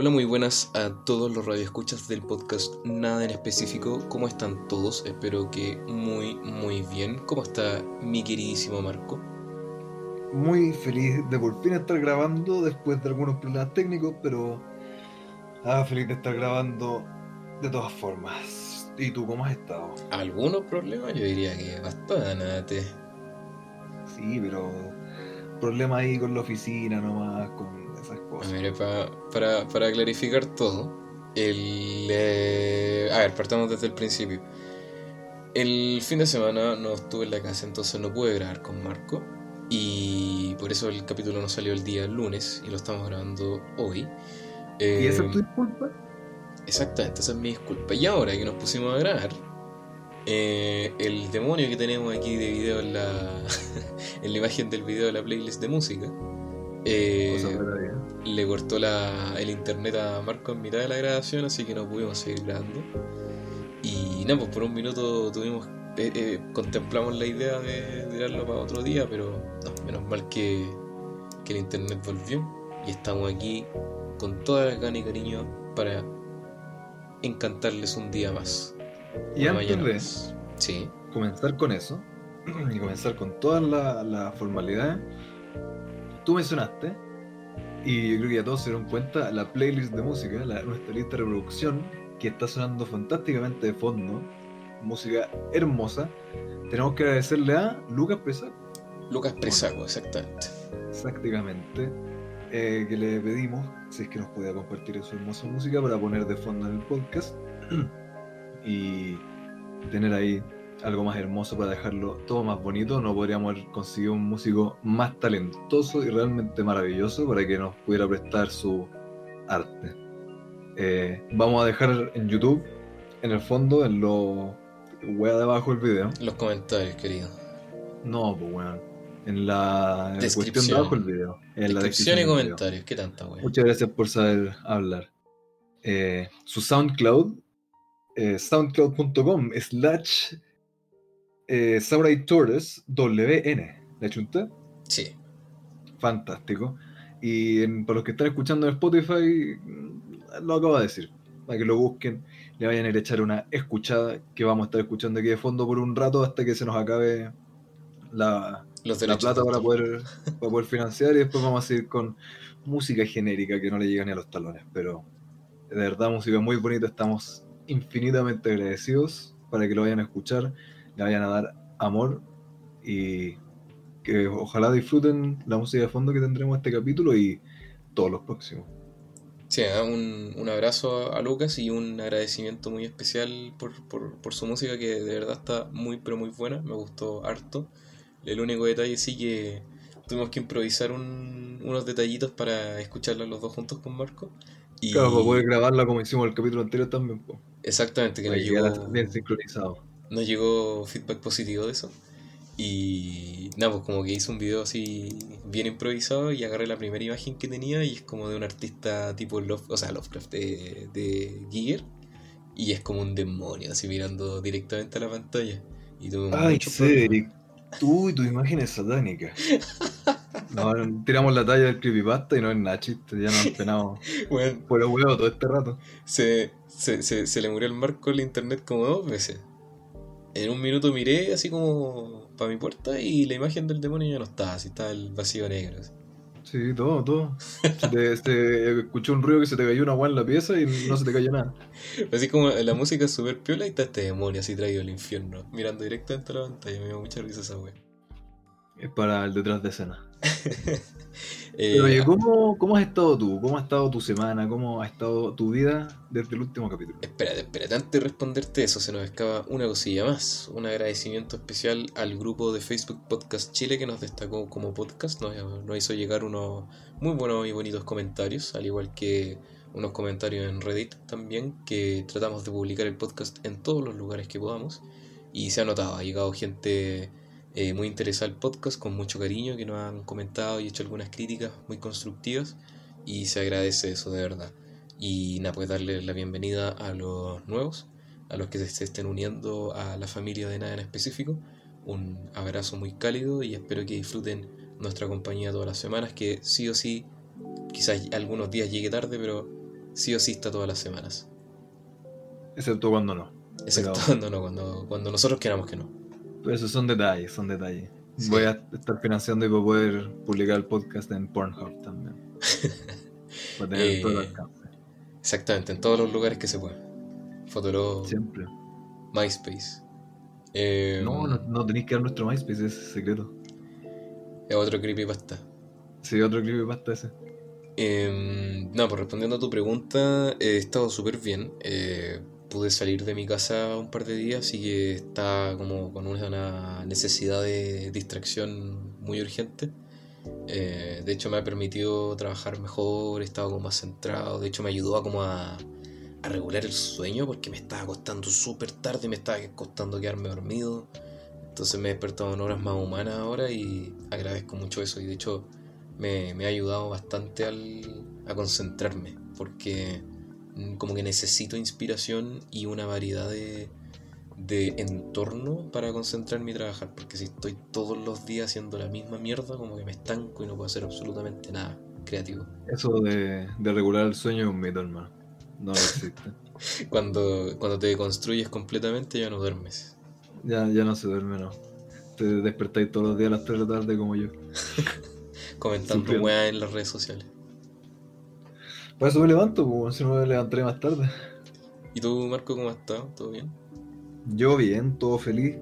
Hola, muy buenas a todos los radioescuchas del podcast Nada en específico. ¿Cómo están todos? Espero que muy, muy bien. ¿Cómo está mi queridísimo Marco? Muy feliz de por fin estar grabando después de algunos problemas técnicos, pero ah, feliz de estar grabando de todas formas. ¿Y tú cómo has estado? ¿Algunos problemas? Yo diría que bastante. Sí, pero problemas ahí con la oficina nomás, con esas cosas. Mire, pa- para, para clarificar todo, el, eh, a ver, partamos desde el principio. El fin de semana no estuve en la casa, entonces no pude grabar con Marco. Y por eso el capítulo no salió el día lunes y lo estamos grabando hoy. ¿Y esa Eh, es tu disculpa? Exactamente, esa es mi disculpa. Y ahora que nos pusimos a grabar, eh, el demonio que tenemos aquí de video en la, en la imagen del video de la playlist de música, eh, le cortó la, el internet a Marco en mitad de la grabación, así que no pudimos seguir grabando. Y nada, pues por un minuto tuvimos, eh, eh, contemplamos la idea de tirarlo para otro día, pero no, menos mal que, que el internet volvió y estamos aquí con toda la gana y cariño para encantarles un día más. Y antes mañana de. Sí, comenzar con eso y comenzar con todas las la formalidades, tú mencionaste, y yo creo que ya todos se dieron cuenta, la playlist de música, la- nuestra lista de reproducción, que está sonando fantásticamente de fondo, música hermosa. Tenemos que agradecerle a Lucas Presa, Lucas Presago, exactamente. exactamente, eh, que le pedimos si es que nos podía compartir su hermosa música para poner de fondo en el podcast y tener ahí algo más hermoso para dejarlo todo más bonito. No podríamos haber conseguido un músico más talentoso y realmente maravilloso para que nos pudiera prestar su arte. Eh, vamos a dejar en YouTube, en el fondo, en lo wea de abajo del video. Los comentarios, querido. No, pues weón. En la, en cuestión de Descripción. abajo del video. En la Descripción y descripción comentarios, qué tanta. Muchas gracias por saber hablar. Eh, su SoundCloud, eh, soundcloud.com slash eh, Samurai Torres WN. ¿Le chunté? Sí, Fantástico. Y en- para los que están escuchando en Spotify, mm, lo acabo de decir. Para que lo busquen, le vayan a ir a echar una escuchada que vamos a estar escuchando aquí de fondo por un rato hasta que se nos acabe la, los la plata para poder, para poder financiar y después vamos a seguir con música genérica que no le llega ni a los talones. Pero de verdad, música muy bonita, estamos infinitamente agradecidos para que lo vayan a escuchar, le vayan a dar amor y que ojalá disfruten la música de fondo que tendremos este capítulo y todos los próximos. Sí, ah, un, un abrazo a Lucas y un agradecimiento muy especial por, por, por su música que de verdad está muy pero muy buena, me gustó harto. El único detalle sí que tuvimos que improvisar un- unos detallitos para escucharla los dos juntos con Marco. Y Claro, para poder grabarla como hicimos el capítulo anterior también, pues, exactamente, que nos llegó, bien sincronizado. Nos llegó feedback positivo de eso. Y nada, pues como que hice un video así bien improvisado y agarré la primera imagen que tenía y es como de un artista tipo Love, o sea, Lovecraft de, de Giger. Y es como un demonio así mirando directamente a la pantalla. Y tuve Ay. Cedric, tú y tu imagen es satánica. No, tiramos la talla del creepypasta y no es nada chiste, ya nos han penado Bueno, por el huevo todo este rato. se, se, se, se le murió el marco en internet como dos veces. En un minuto miré así como para mi puerta y la imagen del demonio ya no estaba, así estaba el vacío negro. así. Sí, todo, todo. Se te, se escuchó un ruido que se te cayó una agua en la pieza y no se te cayó nada. Así como la música es súper piola y está este demonio así traído al infierno, mirando directamente a la pantalla. Me dio mucha risa esa wea. Es para el detrás de escena. Eh, Pero oye, ¿cómo, ¿cómo has estado tú? ¿Cómo ha estado tu semana? ¿Cómo ha estado tu vida desde el último capítulo? Espérate, espérate, antes de responderte eso, se nos escapa una cosilla más. Un agradecimiento especial al grupo de Facebook Podcast Chile que nos destacó como podcast. Nos, nos hizo llegar unos muy buenos y bonitos comentarios, al igual que unos comentarios en Reddit también, que tratamos de publicar el podcast en todos los lugares que podamos. Y se ha notado, ha llegado gente eh, muy interesada al podcast, con mucho cariño, que nos han comentado y hecho algunas críticas muy constructivas. Y se agradece eso de verdad. Y nada, pues darle la bienvenida a los nuevos, a los que se estén uniendo a la familia de nada en específico. Un abrazo muy cálido y espero que disfruten nuestra compañía todas las semanas, que sí o sí, quizás algunos días llegue tarde, pero sí o sí está todas las semanas. Excepto cuando no. Excepto Pero- cuando no, cuando, cuando nosotros queramos que no. Esos son detalles, son detalles. Sí. Voy a estar financiando y para poder publicar el podcast en Pornhub también. Para tener Eh, todo el alcance. Exactamente, en todos los lugares que se pueda. Fotolog, Siempre. MySpace. Eh, No, no, no tenéis que dar nuestro MySpace, es secreto. Es otro creepypasta. Sí, otro creepypasta ese. Eh, no, pues respondiendo a tu pregunta, he estado súper bien. Eh, pude salir de mi casa un par de días, así que está como con una necesidad de distracción muy urgente. Eh, de hecho, me ha permitido trabajar mejor, he estado como más centrado. De hecho, me ayudó a como a, a regular el sueño porque me estaba acostando súper tarde y me estaba costando quedarme dormido. Entonces me he despertado en horas más humanas ahora y agradezco mucho eso. Y de hecho, me, me ha ayudado bastante al, a concentrarme, porque como que necesito inspiración y una variedad de, de entorno para concentrarme y trabajar, porque si estoy todos los días haciendo la misma mierda, como que me estanco y no puedo hacer absolutamente nada creativo. Eso de, de regular el sueño es un mito, hermano. No existe. Cuando, cuando te construyes completamente ya no duermes. ya, ya no se duerme, no. Te despertáis todos los días a las 3 de la tarde como yo. Comentando weá en las redes sociales. Por eso me levanto, pues, si no me levantaré más tarde. ¿Y tú, Marco, cómo estado? ¿Todo bien? Yo bien, todo feliz.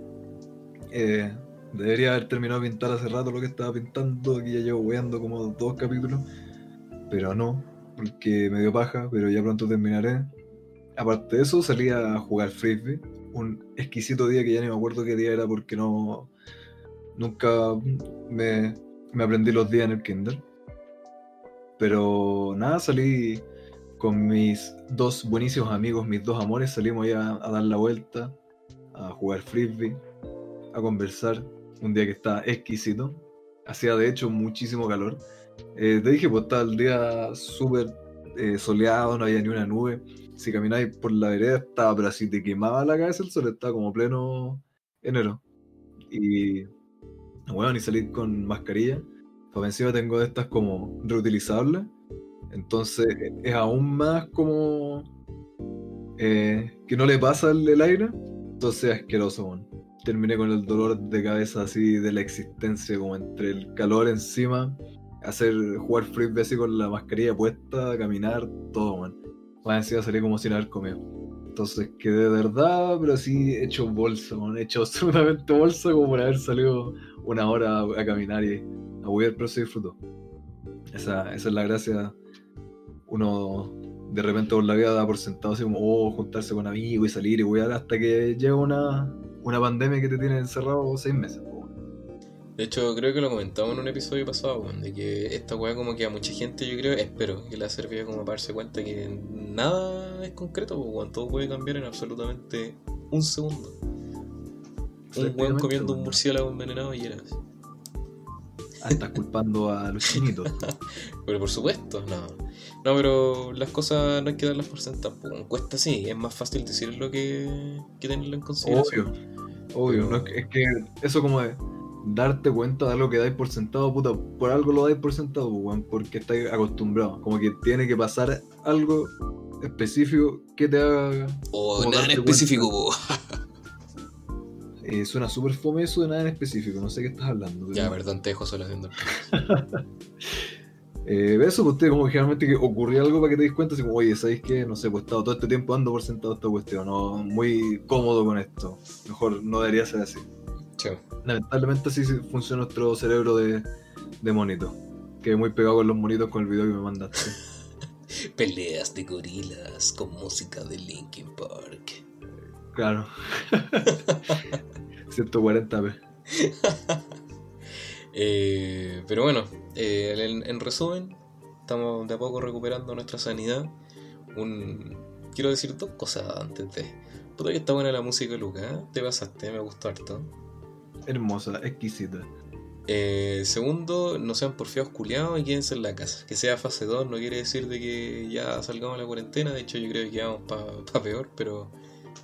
Eh, debería haber terminado de pintar hace rato lo que estaba pintando, aquí ya llevo weando como dos capítulos, pero no, porque me dio paja, pero ya pronto terminaré. Aparte de eso, salí a jugar frisbee, un exquisito día que ya ni me acuerdo qué día era porque no... Nunca me, me aprendí los días en el kinder. Pero nada, salí con mis dos buenísimos amigos, mis dos amores, salimos ahí a, dar la vuelta, a jugar frisbee, a conversar. Un día que estaba exquisito. Hacía de hecho muchísimo calor. Eh, te dije, pues estaba el día súper eh, soleado, no había ni una nube. Si camináis por la vereda estaba, pero así te quemaba la cabeza el sol, estaba como pleno enero. Y bueno, ni salir con mascarilla. Pues encima tengo de estas como reutilizables. Entonces es aún más como eh, que no le pasa el, el aire. Entonces es asqueroso, weón. Terminé con el dolor de cabeza así de la existencia, como entre el calor encima, hacer jugar frisbee así con la mascarilla puesta, caminar, todo, man. Más encima salí como sin haber comido. Entonces quedé de verdad, pero así hecho bolsa, man. Hecho absolutamente bolsa como por haber salido una hora a caminar y a huir, pero se disfrutó. Esa, esa es la gracia. Uno de repente por la vida da por sentado así como, oh, juntarse con amigos y salir y wear hasta que llega una, una pandemia que te tiene encerrado seis meses. De hecho, creo que lo comentamos en un episodio pasado, weón, de que esta weá como que a mucha gente, yo creo, espero que le ha servido como para darse cuenta que nada es concreto, weón, todo puede cambiar en absolutamente un segundo. Un weón comiendo un murciélago envenenado y era así. Estás culpando a los chinitos. Pero por supuesto, no. No, pero las cosas no hay que darlas por sentadas. pues, weón. Cuesta sí, es más fácil decirlo que, que tenerlo en consideración. Obvio, obvio. Pero- no es, que, es que eso como de darte cuenta de algo que dais por sentado, puta, por algo lo dais por sentado, pues, porque estáis acostumbrado. Como que tiene que pasar algo específico que te haga... O Como nada en específico. eh, suena súper fome eso de nada en específico, no sé qué estás hablando. Ya, perdón, te dejo solo haciendo. Eh, eso, pues usted como que generalmente que ocurría algo para que te des cuenta, así como, oye, ¿sabéis qué? No sé, pues he estado todo este tiempo dando por sentado esta cuestión, no, muy cómodo con esto. Mejor no debería ser así. Lamentablemente así funciona nuestro cerebro de, de monito. Quedé muy pegado con los monitos con el video que me mandaste. Peleas de gorilas con música de Linkin Park. Claro. 140p. Eh, pero bueno, eh, en, en resumen, estamos de a poco recuperando nuestra sanidad. Un, quiero decir dos cosas antes de. Puta que está buena la música, Luca. ¿eh? Te pasaste, me gustó harto. Hermosa, exquisita. Eh, segundo, no sean porfiados culiados y quédense en la casa. Que sea fase 2 no quiere decir de que ya salgamos de la cuarentena. De hecho, yo creo que vamos para peor, pero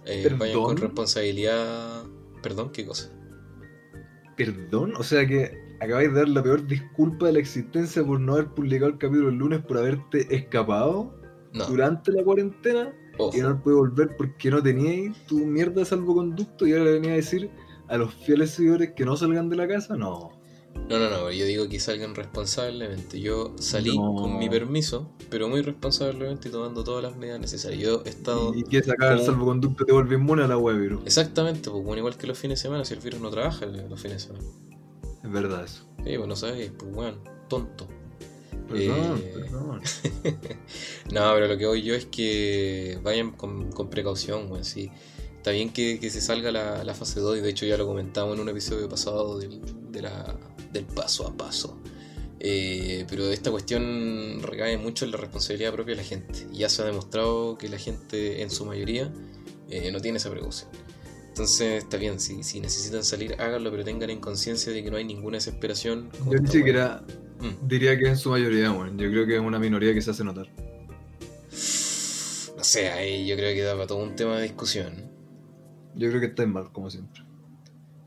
eh, vayan con responsabilidad. Perdón, ¿qué cosa? Perdón, o sea que acabáis de dar la peor disculpa de la existencia por no haber publicado el capítulo el lunes por haberte escapado. No. durante la cuarentena Ojo. y no puede volver porque no teníais tu mierda de salvoconducto y ahora le venía a decir a los fieles seguidores que no salgan de la casa. No. No, no, no, yo digo que salgan responsablemente. Yo salí No. con mi permiso, pero muy responsablemente y tomando todas las medidas necesarias. Yo he estado. Y que sacar el salvoconducto te vuelve inmune a la web, virus. Exactamente, pues bueno, igual que los fines de semana, si el virus no trabaja los fines de semana. Es verdad eso. Sí, pues no sabes, pues bueno, tonto. Perdón, Eh, perdón. No, pero lo que voy yo es que vayan con, con precaución, weón. Sí. Está bien que, que se salga la, la fase 2, y de hecho ya lo comentamos en un episodio pasado del, de la- del paso a paso. Eh, pero esta cuestión recae mucho en la responsabilidad propia de la gente. Ya se ha demostrado que la gente, en su mayoría, eh, no tiene esa precaución. Entonces está bien, si, si necesitan salir, háganlo, pero tengan en conciencia de que no hay ninguna desesperación. Yo ni siquiera. Mm. diría que es en su mayoría, weón. Yo creo que es una minoría que se hace notar. No sé, ahí yo creo que da para todo un tema de discusión. Yo creo que está mal, como siempre.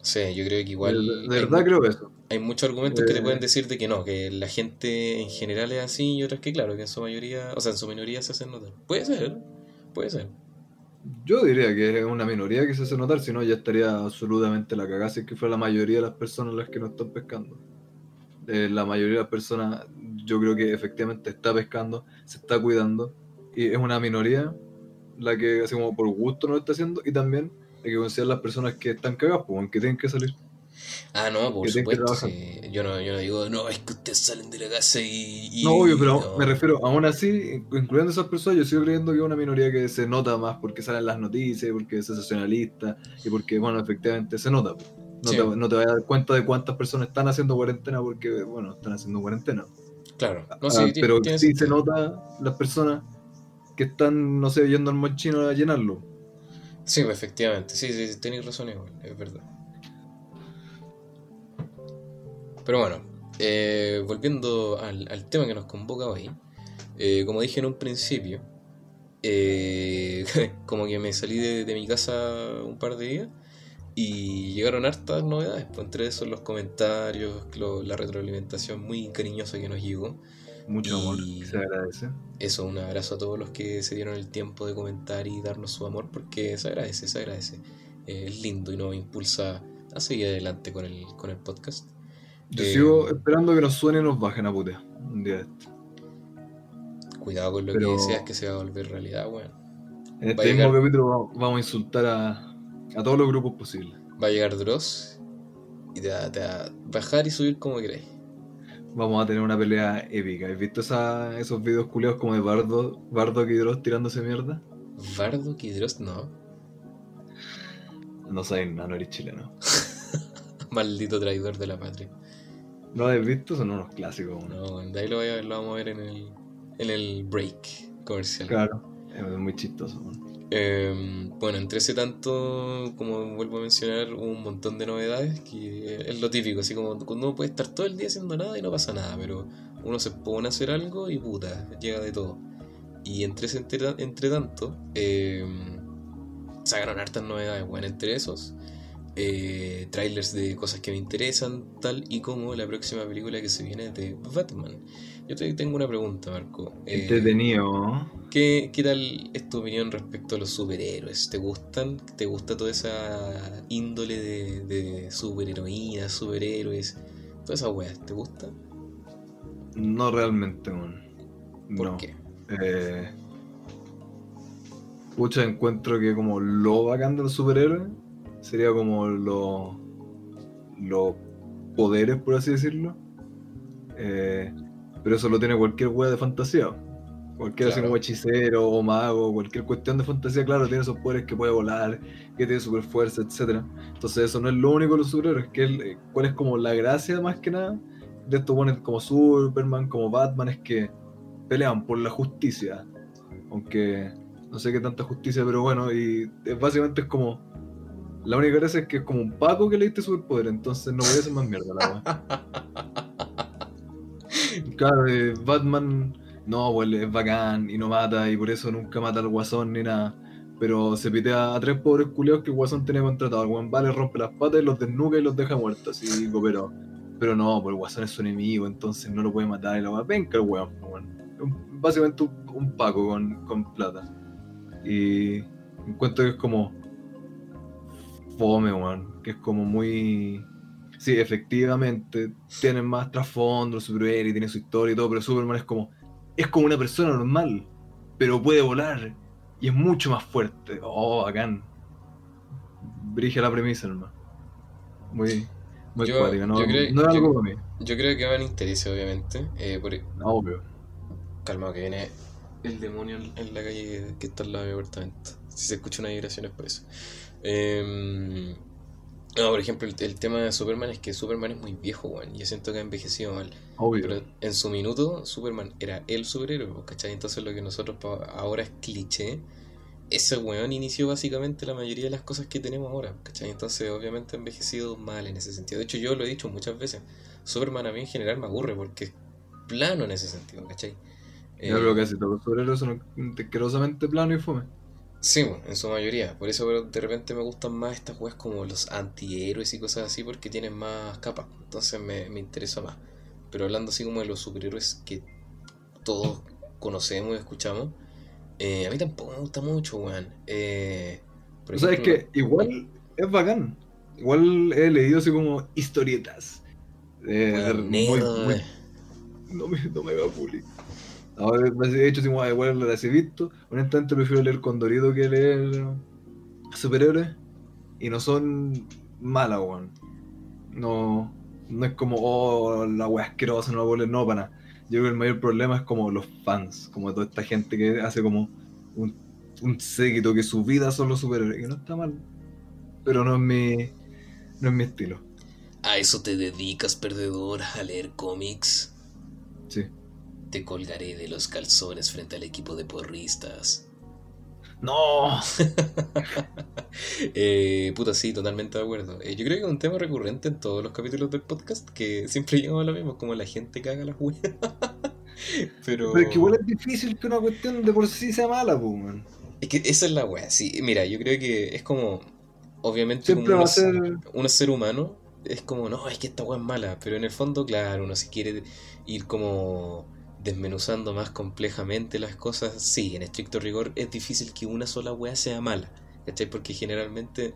Sé, yo creo que igual. de, hay verdad mu- creo eso. Hay muchos argumentos que te Eh. pueden decir de que no, que la gente en general es así y otras que claro, que en su mayoría, o sea, en su minoría se hacen notar. Puede ser, puede ser. Yo diría que es una minoría que se hace notar, si no ya estaría absolutamente la cagada si es que fuera la mayoría de las personas las que no están pescando. Eh, la mayoría de las personas yo creo que efectivamente está pescando, se está cuidando y es una minoría la que así como por gusto no lo está haciendo y también hay que considerar las personas que están cagadas, pues, que tienen que salir. Ah, no, por supuesto. sí. Yo, no, yo no digo, no, es que ustedes salen de la casa y. y- No, obvio, pero no. me refiero, aún así, incluyendo esas personas, yo sigo creyendo que es una minoría que se nota más porque salen las noticias, porque es sensacionalista y porque, bueno, efectivamente se nota. pues. No, Sí. te, no te vas a dar cuenta de cuántas personas están haciendo cuarentena porque, bueno, están haciendo cuarentena. Claro, no, Ah, sí, ti- pero sí se nota las personas que están, no sé, yendo al mochino a llenarlo. Sí, efectivamente, sí, sí, tenéis razón igual, es verdad. Pero bueno, eh, volviendo al, al tema que nos convoca hoy, eh, como dije en un principio, eh, como que me salí de, mi casa un par de días y llegaron hartas novedades, pues entre esos los comentarios, la retroalimentación muy cariñosa que nos llegó. Mucho amor, se agradece. Eso, un abrazo a todos los que se dieron el tiempo de comentar y darnos su amor, porque se agradece, se agradece. Eh, es lindo y nos impulsa a seguir adelante con el, con el podcast. Yo Eh, sigo esperando que nos suene y nos bajen a putea un día de esto. Cuidado con lo Pero- que deseas que se va a volver realidad, weón. En Va a este mismo llegar- capítulo vamos- vamos a insultar a, a todos los grupos posibles. Va a llegar Dross y te va, te va a bajar y subir como queráis. Vamos a tener una pelea épica. ¿Has visto esa- esos videos culiados como de Bardo, Bardo y Dross tirándose mierda? Bardo y Dross, no. No sabes nada, no eres chileno. Maldito traidor de la patria. ¿No has visto? Son unos clásicos. ¿no? No, de ahí lo, voy a- lo vamos a ver en el, en el break comercial. Claro, es muy chistoso. ¿no? Eh, bueno, entre ese tanto, como vuelvo a mencionar, hubo un montón de novedades que es lo típico, así como uno puede estar todo el día haciendo nada y no pasa nada, pero uno se pone a hacer algo y puta, llega de todo. Y entre entre, entre tanto, eh, sacaron hartas novedades, bueno, entre esos, eh, trailers de cosas que me interesan, tal y como la próxima película que se viene de Batman. Yo te tengo una pregunta, Marco. Eh. ¿Qué, ¿Qué tal es tu opinión respecto a los superhéroes? ¿Te gustan? ¿Te gusta toda esa índole de, de superheroínas, superhéroes? Todas esas weas, ¿te gusta? No realmente, man. ¿Por no. qué? Eh, pucha, encuentro que como lo bacán de los superhéroes sería como lo- los poderes, por así decirlo. Eh, pero eso lo tiene cualquier wea de fantasía. Cualquier así como hechicero o mago, cualquier cuestión de fantasía, claro, tiene esos poderes que puede volar, que tiene super fuerza, etc. Entonces eso no es lo único de los superhéroes, que el- eh, cuál es como la gracia más que nada de estos buenos como Superman, como Batman, es que pelean por la justicia. Aunque no sé qué tanta justicia, pero bueno, y es- básicamente es como. La única gracia es que es como un Paco que le diste superpoder, entonces no voy a hacer más mierda la wea. Claro, eh, Batman, no, pues es bacán y no mata, y por eso nunca mata al guasón ni nada. Pero se pitea a tres pobres culeos que el guasón tenía contratado. El guan vale, rompe las patas los desnuca y los deja muertos, cooperados. Pero no, pues el guasón es su enemigo, entonces no lo puede matar y la weá. Venga el weón, pues, básicamente un, un Paco con, con plata. Y encuentro que es como fome, weón. Que es como muy. Sí, efectivamente, tienen más trasfondo, superhéroe, tiene su historia y todo, pero Superman es como. Es como una persona normal, pero puede volar y es mucho más fuerte. Oh, bacán. Brige la premisa, hermano. Muy. Muy Yo- cuática, no, yo creo- no es yo- algo para mí. Yo creo que van intereses, obviamente. Eh, por... Obvio. Calma, que viene el demonio en- en la calle que está al lado de mi apartamento. Si se escucha una vibración es por eso. Em, no, por ejemplo, el, el tema de Superman es que Superman es muy viejo, weón. Yo siento que ha envejecido mal. Obvio. Pero en su minuto, Superman era el superhéroe, pues, ¿cachai? Entonces lo que nosotros ahora es cliché. Ese weón inició básicamente la mayoría de las cosas que tenemos ahora, ¿cachai? Entonces obviamente ha envejecido mal en ese sentido. De hecho yo lo he dicho muchas veces. Superman a mí en general me aburre porque es plano en ese sentido, ¿cachai? Yo Eh, creo que casi todos los superhéroes son asquerosamente plano y fome. Sí, bueno, en su mayoría. Por eso de repente me gustan más estas weas como los antihéroes y cosas así porque tienen más capas. Entonces me, me interesa más. Pero hablando así como de los superhéroes que todos conocemos y escuchamos, eh, a mí tampoco me gusta mucho, weón. Eh, O sea, es que igual es bacán. Igual he leído así como historietas. Eh, muy- no me, no me va a publicar. Ahora, de hecho, si igual igual las he visto. Honestamente, prefiero leer Condorito que leer superhéroes. Y no son malas, weón. No, no es como, oh, la wea asquerosa, no la puedo leer, no, para nada. Yo creo que el mayor problema es como los fans, como toda esta gente que hace como un, un séquito que su vida son los superhéroes, que no está mal. Pero no es mi, no es mi estilo. ¿A eso te dedicas, perdedor? ¿A leer cómics? Sí. Te colgaré de los calzones frente al equipo de porristas. ¡No! Eh, puta, sí, totalmente de acuerdo. Eh, yo creo que es un tema recurrente en todos los capítulos del podcast, que siempre llegamos a lo mismo, como la gente caga las weas. Pero... Pero es que igual es difícil que una cuestión de por sí sea mala, pues, man. Es que esa es la wea, sí. Mira, yo creo que es como... Obviamente Siempre va a ser. uno ser humano, es como, no, es que esta wea es mala, pero en el fondo, claro, uno si quiere ir como desmenuzando más complejamente las cosas, sí, en estricto rigor es difícil que una sola wea sea mala, ¿cachai? Porque generalmente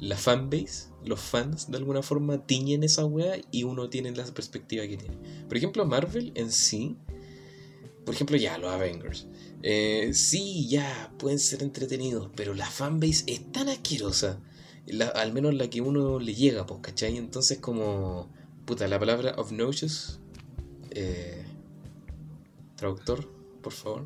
la fanbase, los fans de alguna forma tiñen esa wea y uno tiene la perspectiva que tiene. Por ejemplo, Marvel en sí, por ejemplo, ya, los Avengers. Eh, sí, ya, pueden ser entretenidos, pero la fanbase es tan asquerosa, al menos la que uno le llega, pues, ¿cachai? Entonces como, puta, la palabra obnoxious, eh, traductor, por favor.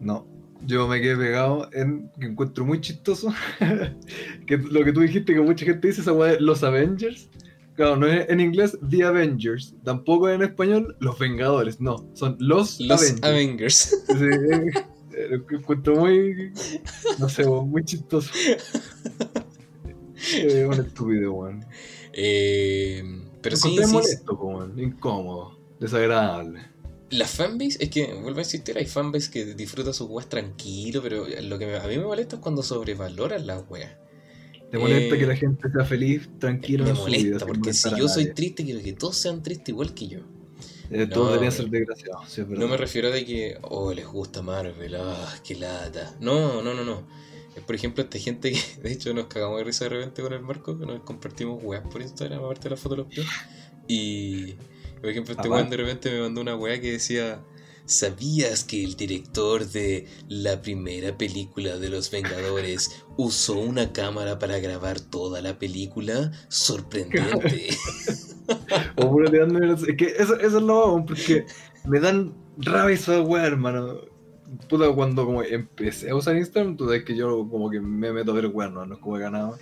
No. Yo me quedé pegado en que encuentro muy chistoso. que lo que tú dijiste que mucha gente dice esa weá de los Avengers. Claro, no es en inglés The Avengers. Tampoco en español Los Vengadores. No, son los, Los Avengers. Avengers. Sí, eh, eh, lo que encuentro muy. No sé, muy chistoso. Es un estúpido, weón. Eh, pero sí, sí, molesto, po, weón. Incómodo. Desagradable. La fanbase, es que vuelvo a insistir, hay fanbase que disfruta sus weas tranquilo, pero lo que me- a mí me molesta es cuando sobrevaloran las weas. ¿Te molesta Eh, que la gente sea feliz, tranquilo Me vida? molesta, porque si yo soy triste, quiero que todos sean tristes igual que yo. Eh, No, todos deberían ser desgraciados, sí. No me refiero a de que, oh, les gusta Marvel, ah, qué lata. No, no, no, no. Es por ejemplo esta gente que, de hecho, nos cagamos de risa de repente con el Marco, que nos compartimos weas por Instagram, aparte de la foto de los pies. Y, por ejemplo, este weón de repente me mandó una wea que decía, ¿sabías que el director de la primera película de los Vengadores usó una cámara para grabar toda la película? Sorprendente. O puro Es que eso, eso es lo hago, porque me dan rabia esa weá, hermano. Puta, cuando como empecé a usar Instagram, tú sabes que yo como que me meto a ver weá, no, no es como que ganaba.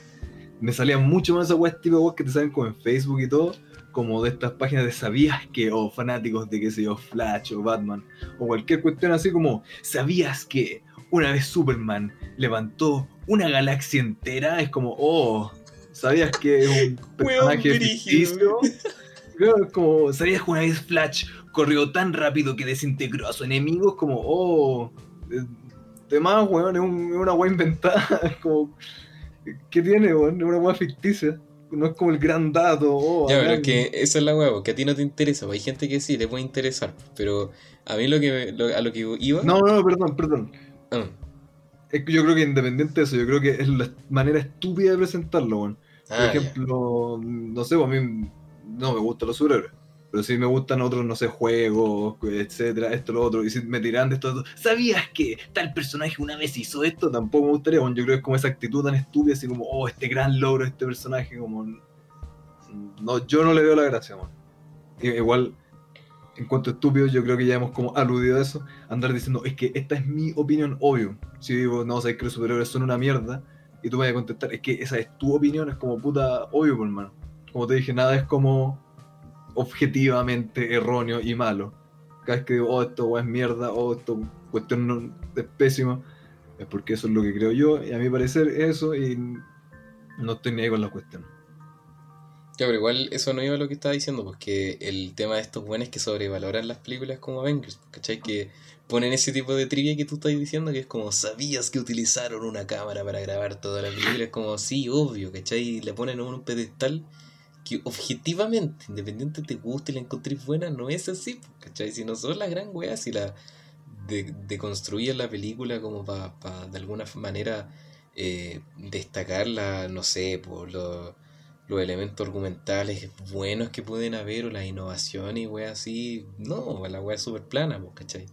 Me salían mucho más esas weas tipo de weas que te salen como en Facebook y todo, como de estas páginas de sabías que, o fanáticos de qué sé yo, Flash o Batman, o cualquier cuestión así como, ¿sabías que una vez Superman levantó una galaxia entera? Es como, oh, ¿sabías que es un personaje ficticio? Como, ¿sabías que una vez Flash corrió tan rápido que desintegró a su enemigo? Es como, oh, eh, de más, weón, es, un- es una weá inventada. Es como, ¿qué tiene, weón? Es una weá ficticia. No es como el gran dato. oh, Ya, pero es que esa es la hueá, que a ti no te interesa. pues Hay gente que sí, le puede interesar. Pero a mí lo que me- lo- a lo que iba. No, no, perdón, perdón. Ah, Es que yo creo que independiente de eso, yo creo que es la manera estúpida de presentarlo. Por ah, ya. ejemplo, no sé, pues a mí no me gustan los superhéroes. Pero sí me gustan otros, no sé, juegos, etcétera, esto, lo otro. Y si me tiran de esto, ¿sabías que tal personaje una vez hizo esto? Tampoco me gustaría, weón. Yo creo que es como esa actitud tan estúpida, así como, oh, este gran logro de este personaje, como. No, yo no le veo la gracia. I- Igual, en cuanto a yo creo que ya hemos como aludido a eso. Andar diciendo, es que esta es mi opinión, obvio. Si digo, no, sabes que los superhéroes son una mierda, y tú me vas a contestar, es que esa es tu opinión, es como puta obvio, por hermano. Como te dije, nada es como objetivamente erróneo y malo. Cada vez que digo, oh, esto es mierda, oh, esto cuestión no- es pésima, es porque eso es lo que creo yo, y a mi parecer es eso, y no estoy ni ahí con la cuestión. Ya, pero igual eso no iba a lo que estaba diciendo, porque el tema de estos buenos que sobrevaloran las películas como Avengers, ¿cachai? Que ponen ese tipo de trivia que tú estás diciendo, que es como, ¿sabías que utilizaron una cámara para grabar toda la película? Es como, sí, obvio, ¿cachai? Y le ponen en un pedestal que objetivamente, independiente te guste y la encontréis buena, no es así, ¿cachai? Si no son las gran weas, si la de, de construir la película como para de alguna manera eh, destacarla, no sé, por los los elementos argumentales buenos que pueden haber o las innovaciones y weas así. No, la wea es súper plana, ¿cachai?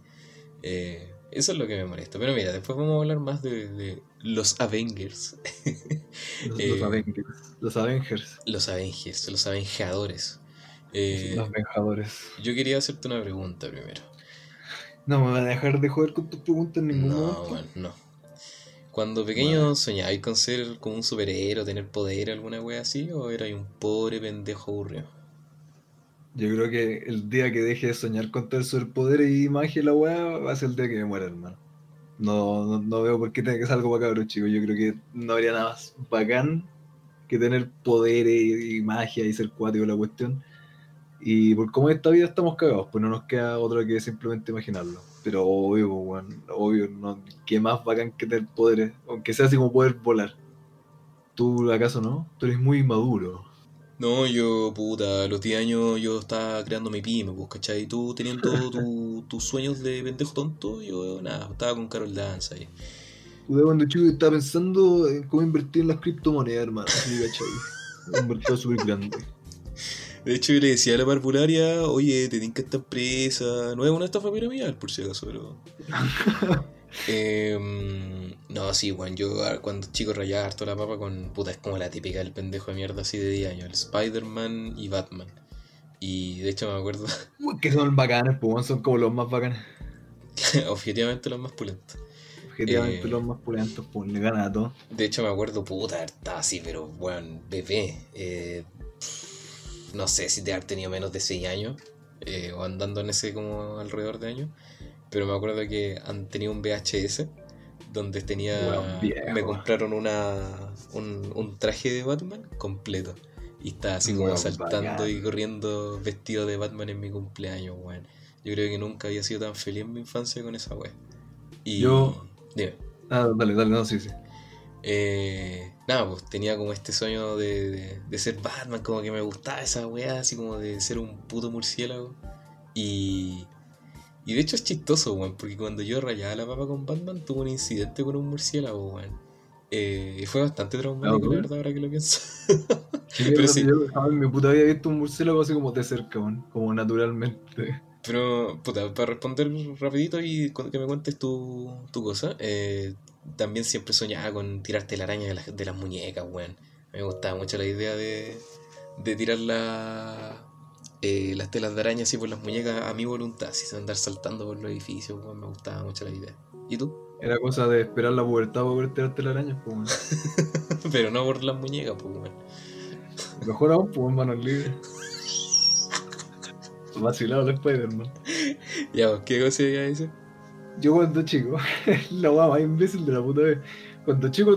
Eh, eso es lo que me molesta. Pero mira, después vamos a hablar más de los Avengers. Los, Eh, los Avengers. Los Avengers. los Avengers, los Avengadores. Eh, los Vengadores. yo quería hacerte una pregunta primero. No me va a dejar de joder con tus preguntas en ningún No, momento. bueno, no. Cuando pequeño soñabais con ser como un superhéroe, tener poder, alguna wea así, o erais un pobre pendejo aburrido? Yo creo que el día que deje de soñar con tener superpoderes y magia y la weá va a ser el día que me muera, hermano. No, no, veo por qué tiene que ser algo para cabros chicos. Yo creo que no habría nada más bacán que tener poderes y, magia y ser cuático la cuestión. Y por cómo esta vida estamos cagados, pues no nos queda otra que simplemente imaginarlo. Pero obvio, pues, weón, obvio, no, qué más bacán que tener poderes, aunque sea así como poder volar. ¿Tú acaso no? Tú eres muy maduro. No, yo, puta, a los 10 años yo estaba creando mi pyme, pues, ¿cachai? Y tú teniendo tu- tus sueños de pendejo tonto, yo nada, estaba con Carol Dance ahí. De cuando chico estaba pensando en cómo invertir en las criptomonedas, hermano. Así, ¿cachai? Un mercado súper grande. De hecho, yo le decía a la parvularia, oye, te tinca esta empresa. No es una estafa piramidal, por si acaso, pero. Em, no, sí, weón. Yo cuando chico rayaba harto la papa con. Puta, es como la típica del pendejo de mierda así de 10 años: el Spider-Man y Batman. Y de hecho, me acuerdo, que son bacanes, pues, son como los más bacanes. objetivamente los más pulentos. Objetivamente Eh. los más pulentos, pues, le ganan a todos. De hecho, me acuerdo, puta, estaba así, pero, weón, bebé. eh, no sé si de haber tenido menos de 6 años, eh, o andando en ese como alrededor de años. Pero me acuerdo que han tenido un VHS donde tenía. Me compraron una un, un traje de Batman completo. Y estaba así como saltando bacán. y corriendo vestido de Batman en mi cumpleaños, weón. Yo creo que nunca había sido tan feliz en mi infancia con esa weón. Y. Yo- Dime. Ah, dale, dale, no, sí, sí. Eh, nada, pues tenía como este sueño de, de- de ser Batman, como que me gustaba esa weá, así como de ser un puto murciélago. Y, y de hecho es chistoso, weón, porque cuando yo rayaba la papa con Batman tuve un incidente con un murciélago, weón. Eh, y fue bastante traumático, Ah, la verdad, ahora que lo pienso. Pero sí. Yo mi puta había visto un murciélago así como de cerca, weón, como naturalmente. Pero, puta, para responder rapidito y que me cuentes tu, tu cosa, eh, también siempre soñaba con tirarte la araña de, las- de las muñecas, weón. Me gustaba mucho la idea de, de tirar la- eh, las telas de araña así por las muñecas a mi voluntad, sin andar saltando por los edificios. Me gustaba mucho la idea. ¿Y tú? Era cosa de esperar la pubertad para poder tirarte la araña, pues. Pero no por las muñecas, pues. Mejor aún, pues, manos libres. Vacilado el Spider-Man. Ya, pues, ¿qué cosa iba a decir? Yo cuando chico, la guapa más imbécil de la puta vez. Cuando chico,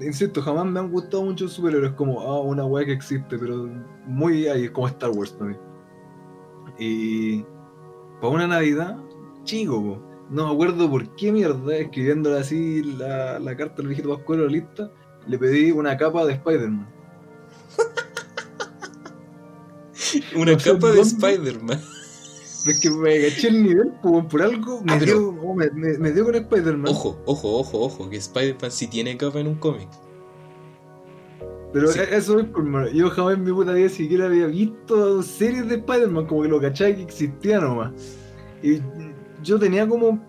insisto, jamás me han gustado mucho superhéroes, como, ah, una weá que existe, pero muy ahí, como Star Wars para mí. Y para una Navidad, chico, po, no me acuerdo por qué mierda, escribiéndole así la, la carta al viejito Pascuero lista, le pedí una capa de Spider-Man. Una No capa de. Spider-Man. Es que me agaché el nivel, pues, por algo me, Ah, pero- dio, oh, me, me- me dio con Spider-Man. Ojo, ojo, ojo, ojo, que Spider-Man sí tiene capa en un cómic. Pero Sí. e- eso es por. Yo jamás en mi puta vida siquiera había visto series de Spider-Man, como que lo cachaba que existía nomás. Y yo tenía como.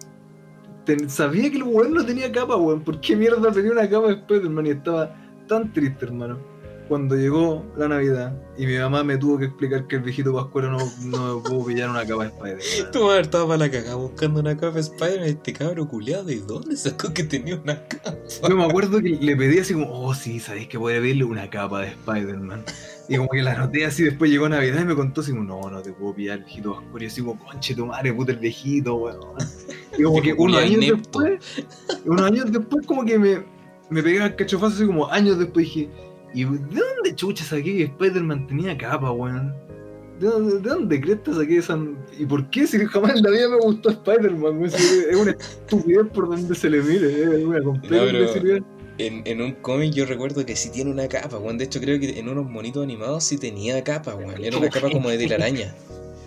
ten- sabía que el weón no tenía capa, weón. ¿Por qué mierda tenía una capa de Spider-Man? Y estaba tan triste, hermano. Cuando llegó la Navidad y mi mamá me tuvo que explicar que el viejito Pascuero no, no me pudo pillar una capa de Spider-Man. Tu madre estaba para la cagada buscando una capa de Spider-Man. Este cabro culiado, ¿de dónde sacó que tenía una capa? Yo me acuerdo que le pedí así como, oh sí, sabéis que puede pedirle una capa de Spider-Man. Y como que la anoté así, después llegó Navidad y me contó así como, no, no te puedo pillar el viejito oscuro. Y así como, conche tu madre, puta el viejito, weón. Y como que Viejo unos años después, unos años después como que me, me pegué al cachofazo así como años después dije, ¿y de dónde chucha saqué que Spider-Man tenía capa, weón? ¿De dónde, de dónde saqué esa...? ¿Y por qué si jamás en la vida me gustó Spider-Man? weón? Es una estupidez por donde se le mire, es una completa No, pero-. En, en un cómic yo recuerdo que sí tiene una capa, weón. De hecho, creo que en unos monitos animados sí tenía capa, weón. Era una capa como de telaraña.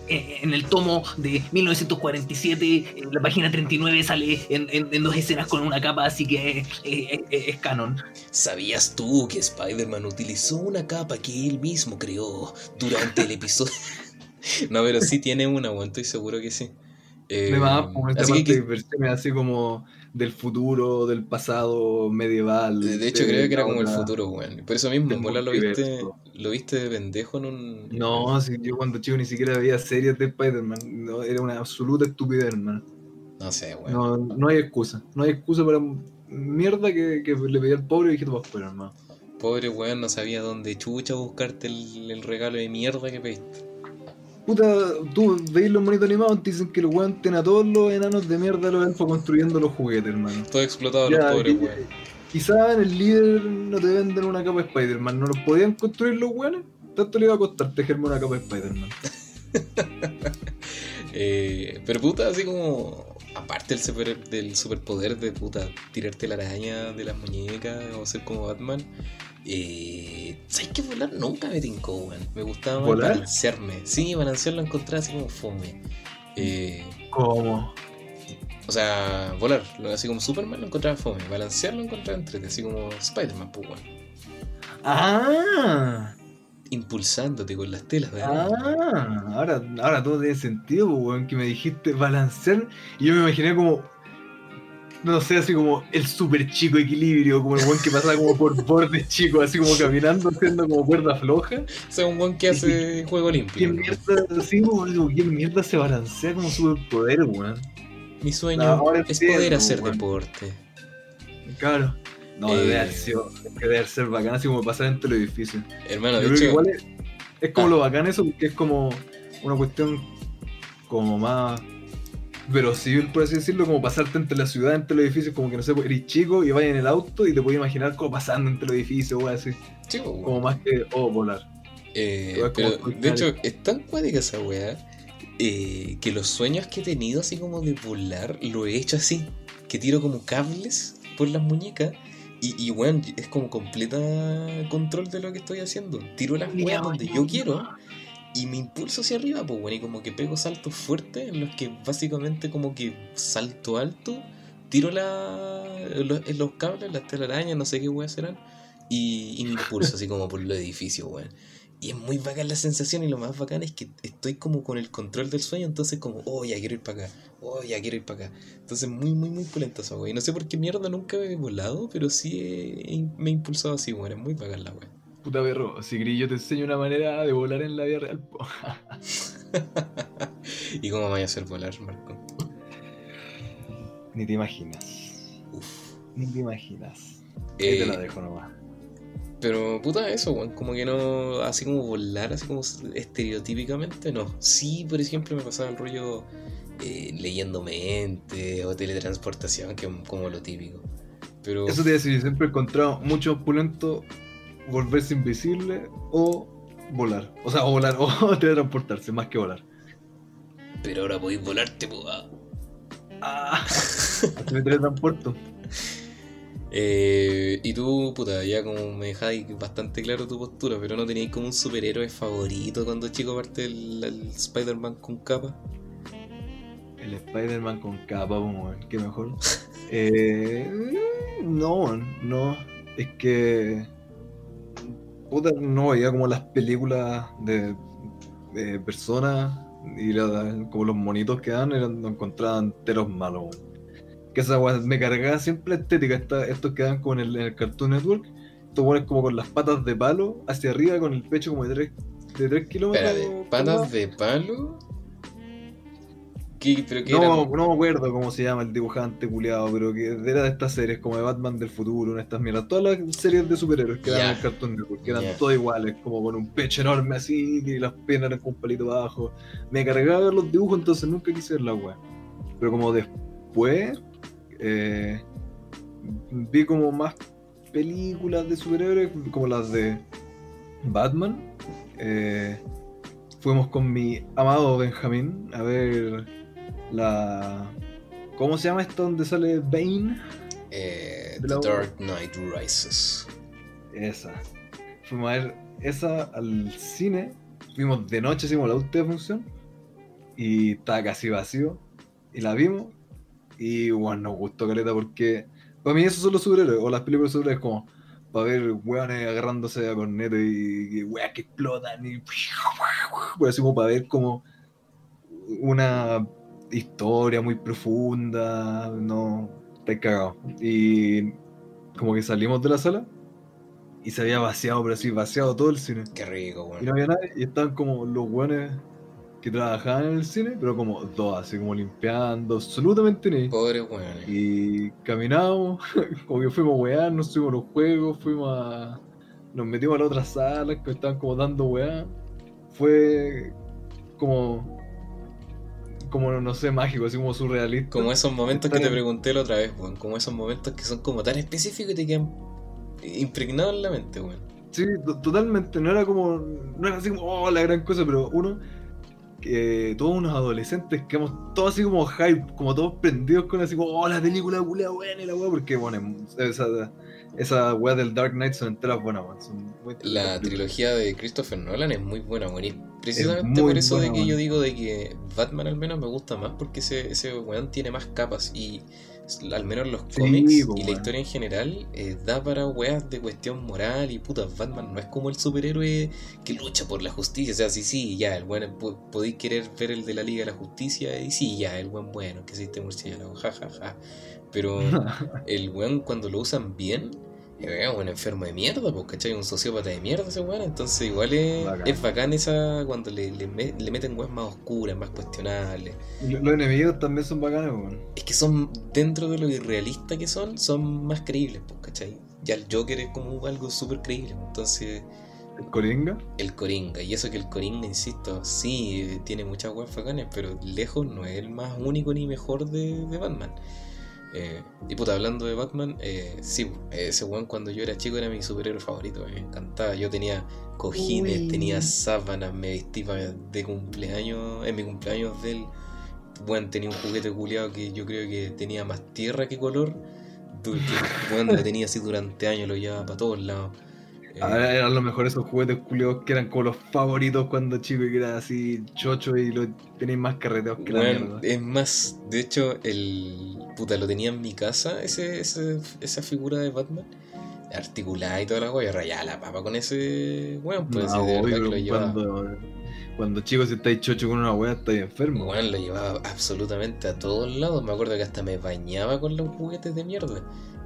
Eh, En el tomo de 1947, en la página 39 sale en, dos escenas con una capa, así que eh, eh, eh, es canon. ¿Sabías tú que Spider-Man utilizó una capa que él mismo creó durante el episodio? no, pero sí tiene una. Estoy seguro que sí. Eh, Me va como esta así parte que, de así como del futuro, del pasado medieval. de, de hecho, creo que era como el futuro, weón. Por eso mismo, bola lo viste, lo viste de pendejo en un. No, si yo cuando chico ni siquiera veía series de Spider-Man. no, era una absoluta estupidez, hermano. No sé, weón. No, no hay excusa. No hay excusa para mierda que, que le pedía al pobre viejito Pascuero, hermano. Pobre weón, no sabía dónde chucha buscarte el, el regalo de mierda que pediste. Puta, tú veis los monitos animados, te dicen que el weón tiene a todos los enanos de mierda los elfos construyendo los juguetes, hermano. Todo explotado Ya, los pobres weón. Quizá en el líder no te venden una capa de Spider-Man, ¿no los podían construir los weones? Tanto le iba a costar tejerme una capa de Spider-Man. Eh, pero puta, así como. Aparte del, super, del superpoder de puta, tirarte la araña de las muñecas o ser como Batman. Eh, ¿Sabes que volar nunca me tincó, weón? Me gustaba más ¿Volar? balancearme. Sí, balancearlo encontraba así como fome. Eh, ¿Cómo? o sea, volar, lo- así como Superman lo encontraba fome. Balancearlo encontraba entrete, así como Spider-Man, pues, weón. Ah, Impulsándote con las telas araña. ah, ahora, ahora todo tiene sentido, pues, weón, que me dijiste balancear y yo me imaginé como, no sé, así como el super chico equilibrio, como el weón que pasaba como por bordes chicos, así como caminando, haciendo como cuerda floja. O sea, un weón que hace juego ¿Qué olímpico. mierda, sí, weón, digo, qué mierda se balancea como superpoder, weón? Mi sueño No, es poder hacer weón. deporte. Claro. No, Eh. debe haber sido, debe ser bacán, así como pasar entre los edificios. Hermano, Yo de hecho, igual es, es como Ah. lo bacán eso, porque es como una cuestión como más verosímil, por así decirlo, como pasarte entre la ciudad, entre los edificios, como que no sé, pues, eres chico y vas en el auto y te puedes imaginar como pasando entre los edificios, o así, sí, po, weón. como más que, oh, volar. Eh, pero de hecho, es tan cuática esa weá eh, que los sueños que he tenido, así como de volar, lo he hecho así. Que tiro como cables por las muñecas. Y, y weón, es como completa control de lo que estoy haciendo. Tiro las weas donde yo quiero y me impulso hacia arriba, pues bueno, y como que pego saltos fuertes en los que básicamente como que salto alto, tiro la, los, los cables, las telarañas, no sé qué weas serán, y, y me impulso así como por los edificios, weón. Y es muy bacán la sensación y lo más bacán es que estoy como con el control del sueño, entonces como, oh, ya quiero ir para acá, oh, ya quiero ir para acá. Entonces muy, muy, muy pulenta esa weá. Y no sé por qué mierda nunca me he volado, pero sí he- me he impulsado así, weón. Es muy bacán la weá. Puta perro, si querés yo te enseño una manera de volar en la vida real. po. ¿Y cómo voy a hacer volar, Marco? Ni te imaginas. Uf. Ni te imaginas. Ahí te Eh, la dejo nomás. Pero puta eso, weón, como que no, así como volar, así como estereotípicamente, no. Sí, por ejemplo, me pasaba el rollo eh, leyendo mente o teletransportación, que es como lo típico. Pero Eso te decir, yo siempre he encontrado mucho opulento volverse invisible o volar. O sea, o volar o teletransportarse, más que volar. pero ahora podéis volarte, pues. ah. Me teletransporto. Eh, y tú, puta, ya como me dejáis bastante claro tu postura, pero no teníais como un superhéroe favorito cuando chico aparte el, el Spider-Man con capa. El Spider-Man con capa, weón, qué mejor. Eh, no, no. Es que. Puta, no veía como las películas de, de personas y la- como los monitos que dan eran, lo encontraba enteros malos. Que esa weá me cargaba siempre estética. Esta, estos que dan como en el, en el Cartoon Network. Estos weones como con las patas de palo hacia arriba con el pecho como de 3 de tres kilómetros. Lado. ¿patas de palo? ¿Qué, pero qué No, no me acuerdo cómo se llama el dibujante culiado, pero que era de estas series como de Batman del futuro, una de estas mierdas. Todas las series de superhéroes que eran en el Cartoon Network, que eran Ya. todas iguales, como con un pecho enorme así y las piernas eran con un palito abajo. Me cargaba ver los dibujos, entonces nunca quise ver la weá. Pero como después eh, vi como más películas de superhéroes, como las de Batman. Eh, fuimos con mi amado Benjamín a ver la. ¿Cómo se llama esto donde sale Bane? Eh, The Dark Knight Rises. Esa. Fuimos a ver esa al cine. Fuimos de noche, hicimos la última función. Y estaba casi vacío. Y la vimos. Y bueno, nos gustó caleta porque. Para mí esos son los superhéroes. O las películas de superhéroes como. Para ver weones agarrándose a corneto y, y weas que explotan. Y. Pues así como para ver como. Una historia muy profunda. No. Está cagado. Y. Como que salimos de la sala y se había vaciado, pero así, vaciado todo el cine. Qué rico, Y no weón. había nadie, y estaban como los buenos que trabajaban en el cine, pero como dos, así como limpiando, absolutamente ni. Pobres weones. Y caminamos, como que fuimos a wear, nos subimos a los juegos, fuimos a. Nos metimos a la otra sala que estaban como dando weá. Fue como. Como no sé, mágico, así como surrealista. Como esos momentos que te pregunté la otra vez, weón. Como esos momentos que son como tan específicos y te quedan impregnados en la mente, weón. Sí, to- totalmente. No era como. No era así como, oh, la gran cosa, pero uno. Que todos unos adolescentes quedamos todos así como hype, como todos prendidos con así como, oh, la película buena y la weá, porque bueno, esa, esa weá del Dark Knight son enteras buenas, weón. Son muy La trilogía de Christopher Nolan es muy buena, weón. Y precisamente por eso de buena, que yo digo de que Batman al menos me gusta más porque ese, ese weón tiene más capas y al menos los Sí, cómics po, y la historia en general eh, da para weas de cuestión moral y puta, Batman no es como el superhéroe que lucha por la justicia, o sea, sí, sí, ya, el po- podéis querer ver el de la Liga de la Justicia y sí, ya, el buen bueno, que existe murciélago, jajaja, pero el weón cuando lo usan bien, es un enfermo de mierda, pues, ¿cachai? Un sociópata de mierda ese weón, entonces igual es Bacán. es bacán esa cuando le, le, me- le meten weas más oscuras, más cuestionables. Los enemigos también son bacanes, weón. Es que son, dentro de lo irrealista que son, son más creíbles, pues, ¿cachai? Ya el Joker es como algo súper creíble, pues, entonces El Coringa. el Coringa, y eso que el Coringa, insisto, sí, eh, tiene muchas weas bacanes, pero lejos no es el más único ni mejor de, de Batman. Eh, y puta, hablando de Batman, eh, sí, ese weón cuando yo era chico era mi superhéroe favorito, me encantaba. Yo tenía cojines, Uy. tenía sábanas, me vestía de cumpleaños, en mi cumpleaños del weón tenía un juguete culiado que yo creo que tenía más tierra que color. weón lo tenía así durante años, lo llevaba para todos lados. Eh, Ahora eran los mejores esos juguetes culiados que eran como los favoritos cuando chico y que era así chocho y lo tenéis más carreteos que la mierda. es más, de hecho, el. Puta, lo tenía en mi casa, ese, ese- esa figura de Batman, articulada y toda la wea, y rayaba la papa con ese weón, pues No, de obvio, verdad que lo cuando, cuando chicos estáis chocho con una wea, estáis enfermo. Weón, lo llevaba absolutamente a todos lados. Me acuerdo que hasta me bañaba con los juguetes de mierda.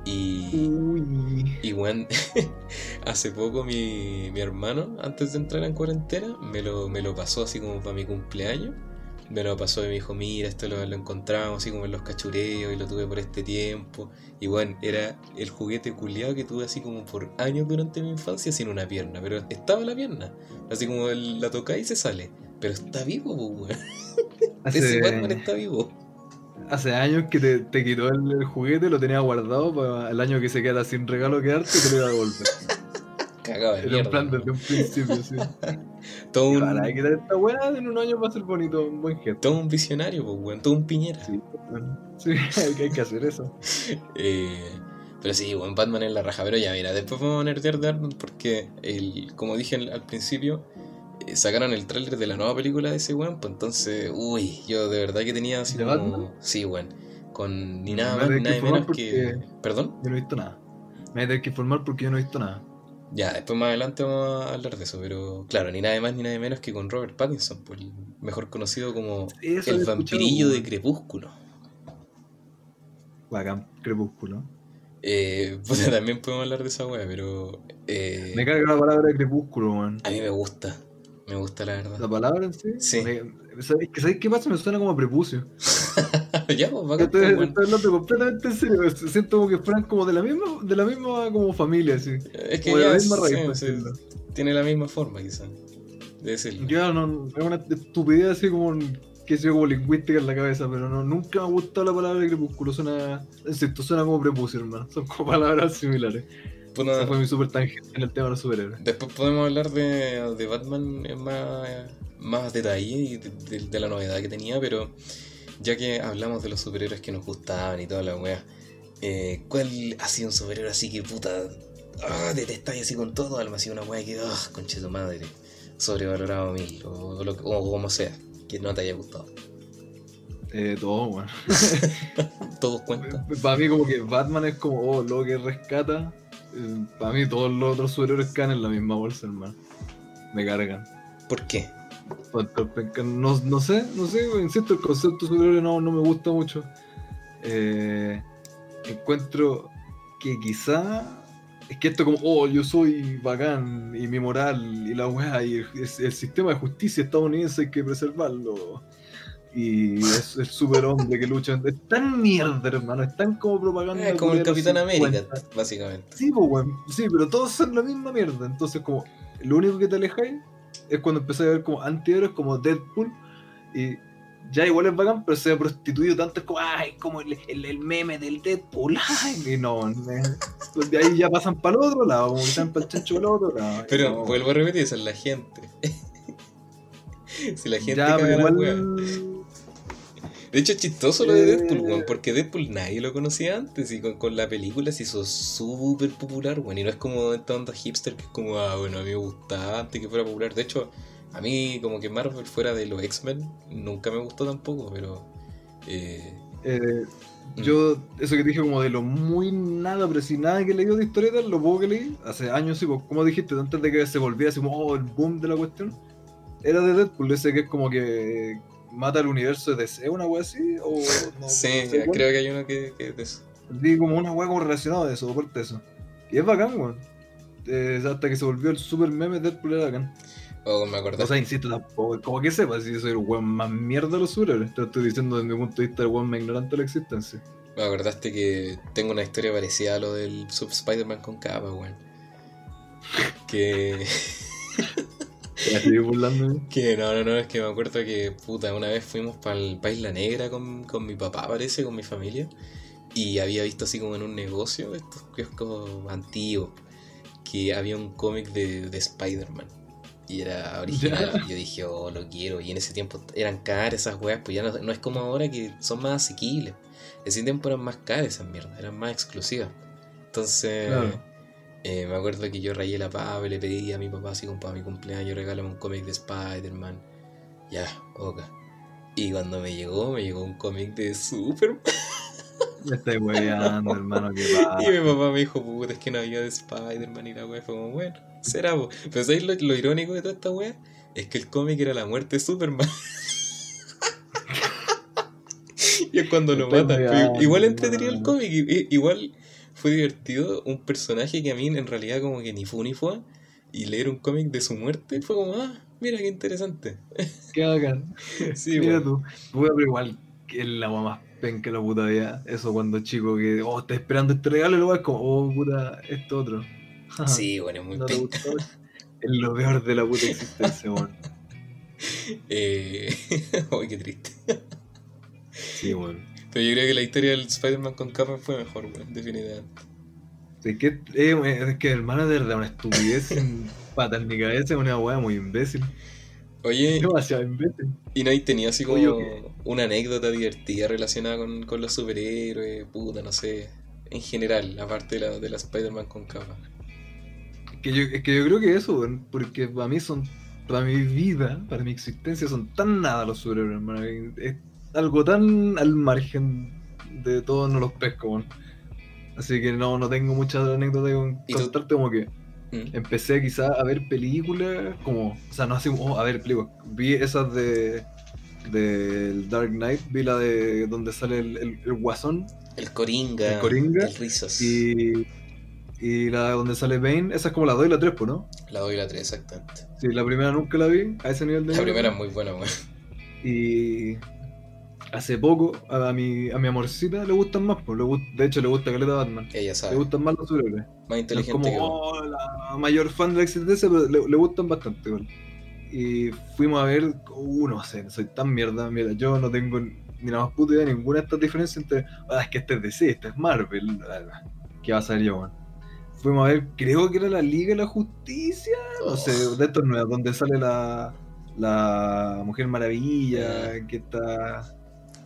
Y. Uy. Y weón, hace poco mi, mi hermano, antes de entrar en cuarentena, me lo, me lo pasó así como para mi cumpleaños. Me lo pasó y me dijo, mira, esto lo, lo encontramos así como en los cachureos y lo tuve por este tiempo. Y bueno, era el juguete culiado que tuve así como por años durante mi infancia sin una pierna. Pero estaba la pierna. Así como el- la toca y se sale. Pero está vivo, pues, weón. Ese Batman está vivo. Hace años que te, te quitó el, el juguete, lo tenía guardado para el año que se quedara sin regalo quedarte te lo iba a devolver. Cagado de Era un mierda. plan desde un principio, sí. Todo un, Para dar esta weá en un año va a ser bonito, un buen gesto. todo un visionario, pues, weón. Todo un piñera. Sí, bueno, sí, hay que, hay que hacer eso. Eh, Pero sí, weón, Batman es la raja. Pero ya, mira, después vamos a nerdear de Batman porque, el, como dije al, al principio, sacaron el tráiler de la nueva película de ese weón. Pues entonces, uy, yo de verdad que tenía así ¿De como. Batman? Sí, weón. Con ni Me nada a más nada menos que. ¿Perdón? Yo no he visto nada. Me voy a tener que informar porque yo no he visto nada. Ya, después más adelante vamos a hablar de eso, pero claro, ni nada más ni nada menos que con Robert Pattinson, pues, el mejor conocido como Eso el vampirillo de. Crepúsculo. Bacán, crepúsculo. Eh, puta, también podemos hablar de esa wea, pero eh, Me carga la palabra crepúsculo, man. a mí me gusta, me gusta la La verdad. palabra en sí. Sí. Me- ¿sabes, que- ¿Sabes qué pasa? Me suena como prepucio. ya, pues, va Estoy, estoy hablando completamente en serio. Siento como que fueran como de la misma, de la misma como familia, así. Es que como de la misma sí, raíz, sí, por sí, tiene la misma forma quizás de decirlo. Ya no, es una estupidez así como que sea como lingüística en la cabeza, pero no, nunca me ha gustado la palabra crepúsculo, suena, suena como prepucio, hermano. Son como palabras similares. Puta, Esa fue mi super tangente en el tema de los superhéroes. Después podemos hablar de, de Batman en más, más detalle y de, de- de la novedad que tenía, pero ya que hablamos de los superhéroes que nos gustaban y toda la wea, eh, ¿cuál ha sido un superhéroe así que puta ah, detestáis así con todo alma? Así una wea que, ah, conche tu madre, sobrevalorado a mil, o, lo o como sea, que no te haya gustado. Eh, todo, bueno. Todos cuentan. Para mí como que Batman es como, oh, lo que rescata. Eh, para mí todos los otros superhéroes caen en la misma bolsa, hermano. Me cargan. ¿Por qué? No, no sé, no sé, insisto, el concepto superhéroe no, no me gusta mucho. Eh, encuentro que quizá es que esto como, oh, yo soy bacán y mi moral y la weá y el, es- el sistema de justicia estadounidense hay que preservarlo. Y es el superhombre que lucha. Es tan mierda, hermano, es tan como propaganda. Es como el Capitán 50. América, básicamente. Sí, pues, weón. Sí, pero todos son la misma mierda. Entonces, como, lo único que te alejáis es cuando empecé a ver como antihéroes como Deadpool. Y ya igual es bacán, pero se ha prostituido tanto. Es como, ay, como el, el, el meme del Deadpool. Ay, y no, me- pues de ahí ya pasan para el otro lado, como que están para el chancho para el otro lado. Pero no. vuelvo a repetir, esa es la gente. si la gente ya, caga pero la igual. De hecho, es chistoso lo de Eh. Deadpool, weón, porque Deadpool nadie lo conocía antes y con, con la película se hizo súper popular, weón. Y no es como esta onda hipster que es como, ah, bueno, a mí me gustaba antes que fuera popular. De hecho, a mí como que Marvel fuera de los X-Men nunca me gustó tampoco, pero... Eh, eh, Mm. yo, eso que dije como de lo muy nada, pero sin nada que leí de historietas, lo poco que leí, hace años, sí, pues, como dijiste, antes de que se volviera así como oh, el boom de la cuestión, era de Deadpool, ese que es como que mata el universo de DC, una wea así, o no, sí, no sé creo que hay uno que, que es de eso. Vi como una wea como relacionada de eso, aparte de eso. Y es bacán, weón. Eh, hasta que se volvió el super meme Deadpool era bacán. O me acordé. O sea, insisto, tampoco, como que sepas si yo soy el weón más mierda de los superhéroes. Te lo estoy diciendo desde mi punto de vista, el weón más ignorante de la existencia. Me acordaste que tengo una historia parecida a lo del Sub Spider-Man con capa, weón. Que... Estoy burlando. Que no, no, no, es que me acuerdo que, puta, una vez fuimos para el País La Negra con, con mi papá, parece, con mi familia, y había visto así como en un negocio, estos kioscos antiguos, que había un cómic de, de Spider-Man. Y era original, y yo dije, oh, lo quiero. Y en ese tiempo eran caras esas weas, pues ya no, no es como ahora que son más asequibles. En ese tiempo eran más caras esas mierdas, eran más exclusivas. Entonces, Claro. Eh, me acuerdo que yo rayé la pava y le pedí a mi papá así para mi cumpleaños, regálame un cómic de Spider-Man. Ya, ok. Y cuando me llegó, me llegó un cómic de Superman. Me estáis weyando, hermano, que va. Y mi papá me dijo, puta, es que no había de Spider-Man y la wea fue como, bueno, será, po. Pero ¿sabéis lo, lo irónico de toda esta wea? Es que el cómic era la muerte de Superman. y es cuando lo Estoy matan. Igual entretenido el cómic. igual fue divertido un personaje que a mí en realidad como que ni fu ni fue. Y leer un cómic de su muerte fue como, ah, mira qué interesante. Qué bacán. Sí, Mira weón. tú. Puta, pero igual que la weá más penca la puta vida. Eso cuando chico que, oh, está esperando este regalo y luego es como, oh, puta, esto otro. Sí, bueno, es muy no penca. Es lo peor de la puta existencia, weón. Eh... Uy, qué triste. Sí, weón. Pero yo creo que la historia del Spider-Man con capa fue mejor, weón, definitivamente. Es que, eh, es que hermano, de verdad, una estupidez pata en mi cabeza, es una weá muy imbécil. Oye, Demasiado imbécil. ¿y no hay tenido así como Oye, una anécdota divertida relacionada con, con los superhéroes? Puta, no sé. en general, aparte de la, de la Spider-Man con capa. Que yo, es que yo creo que eso, weón, porque para mí son, para mi vida, para mi existencia, son tan nada los superhéroes, hermano. Es algo tan al margen de todos no los pesco, weón. Así que no, no tengo muchas anécdotas con contarte como que Mm. empecé quizás a ver películas como, o sea, no así oh, a ver películas, vi esas de del Dark Knight, vi la de donde sale el, el- el guasón El Coringa, El Coringa el Rizos. y, y la donde sale Bane, esa es como la 2 y la 3, pues, ¿no? La 2 y la 3, exactamente. Sí, la primera nunca la vi a ese nivel de La nivel. primera es muy buena, weón. Y hace poco a, mi, a mi amorcita le gustan más, pues, le gust- de hecho le gusta Caleta Batman. Ella Le sabe. gustan más los superhéroes. Más No es inteligente como oh, la mayor fan de la existencia, pero le, le gustan bastante, igual. Y fuimos a ver, uh, no sé, soy tan mierda, mira, yo no tengo ni la más puta idea de ninguna de estas diferencias entre, ah, es que este es DC, este es Marvel, ah, ¿qué va a ser yo, man? Fuimos a ver, creo que era la Liga de la Justicia, no sé, Oh. de estos nuevos, donde sale la, la Mujer Maravilla, que está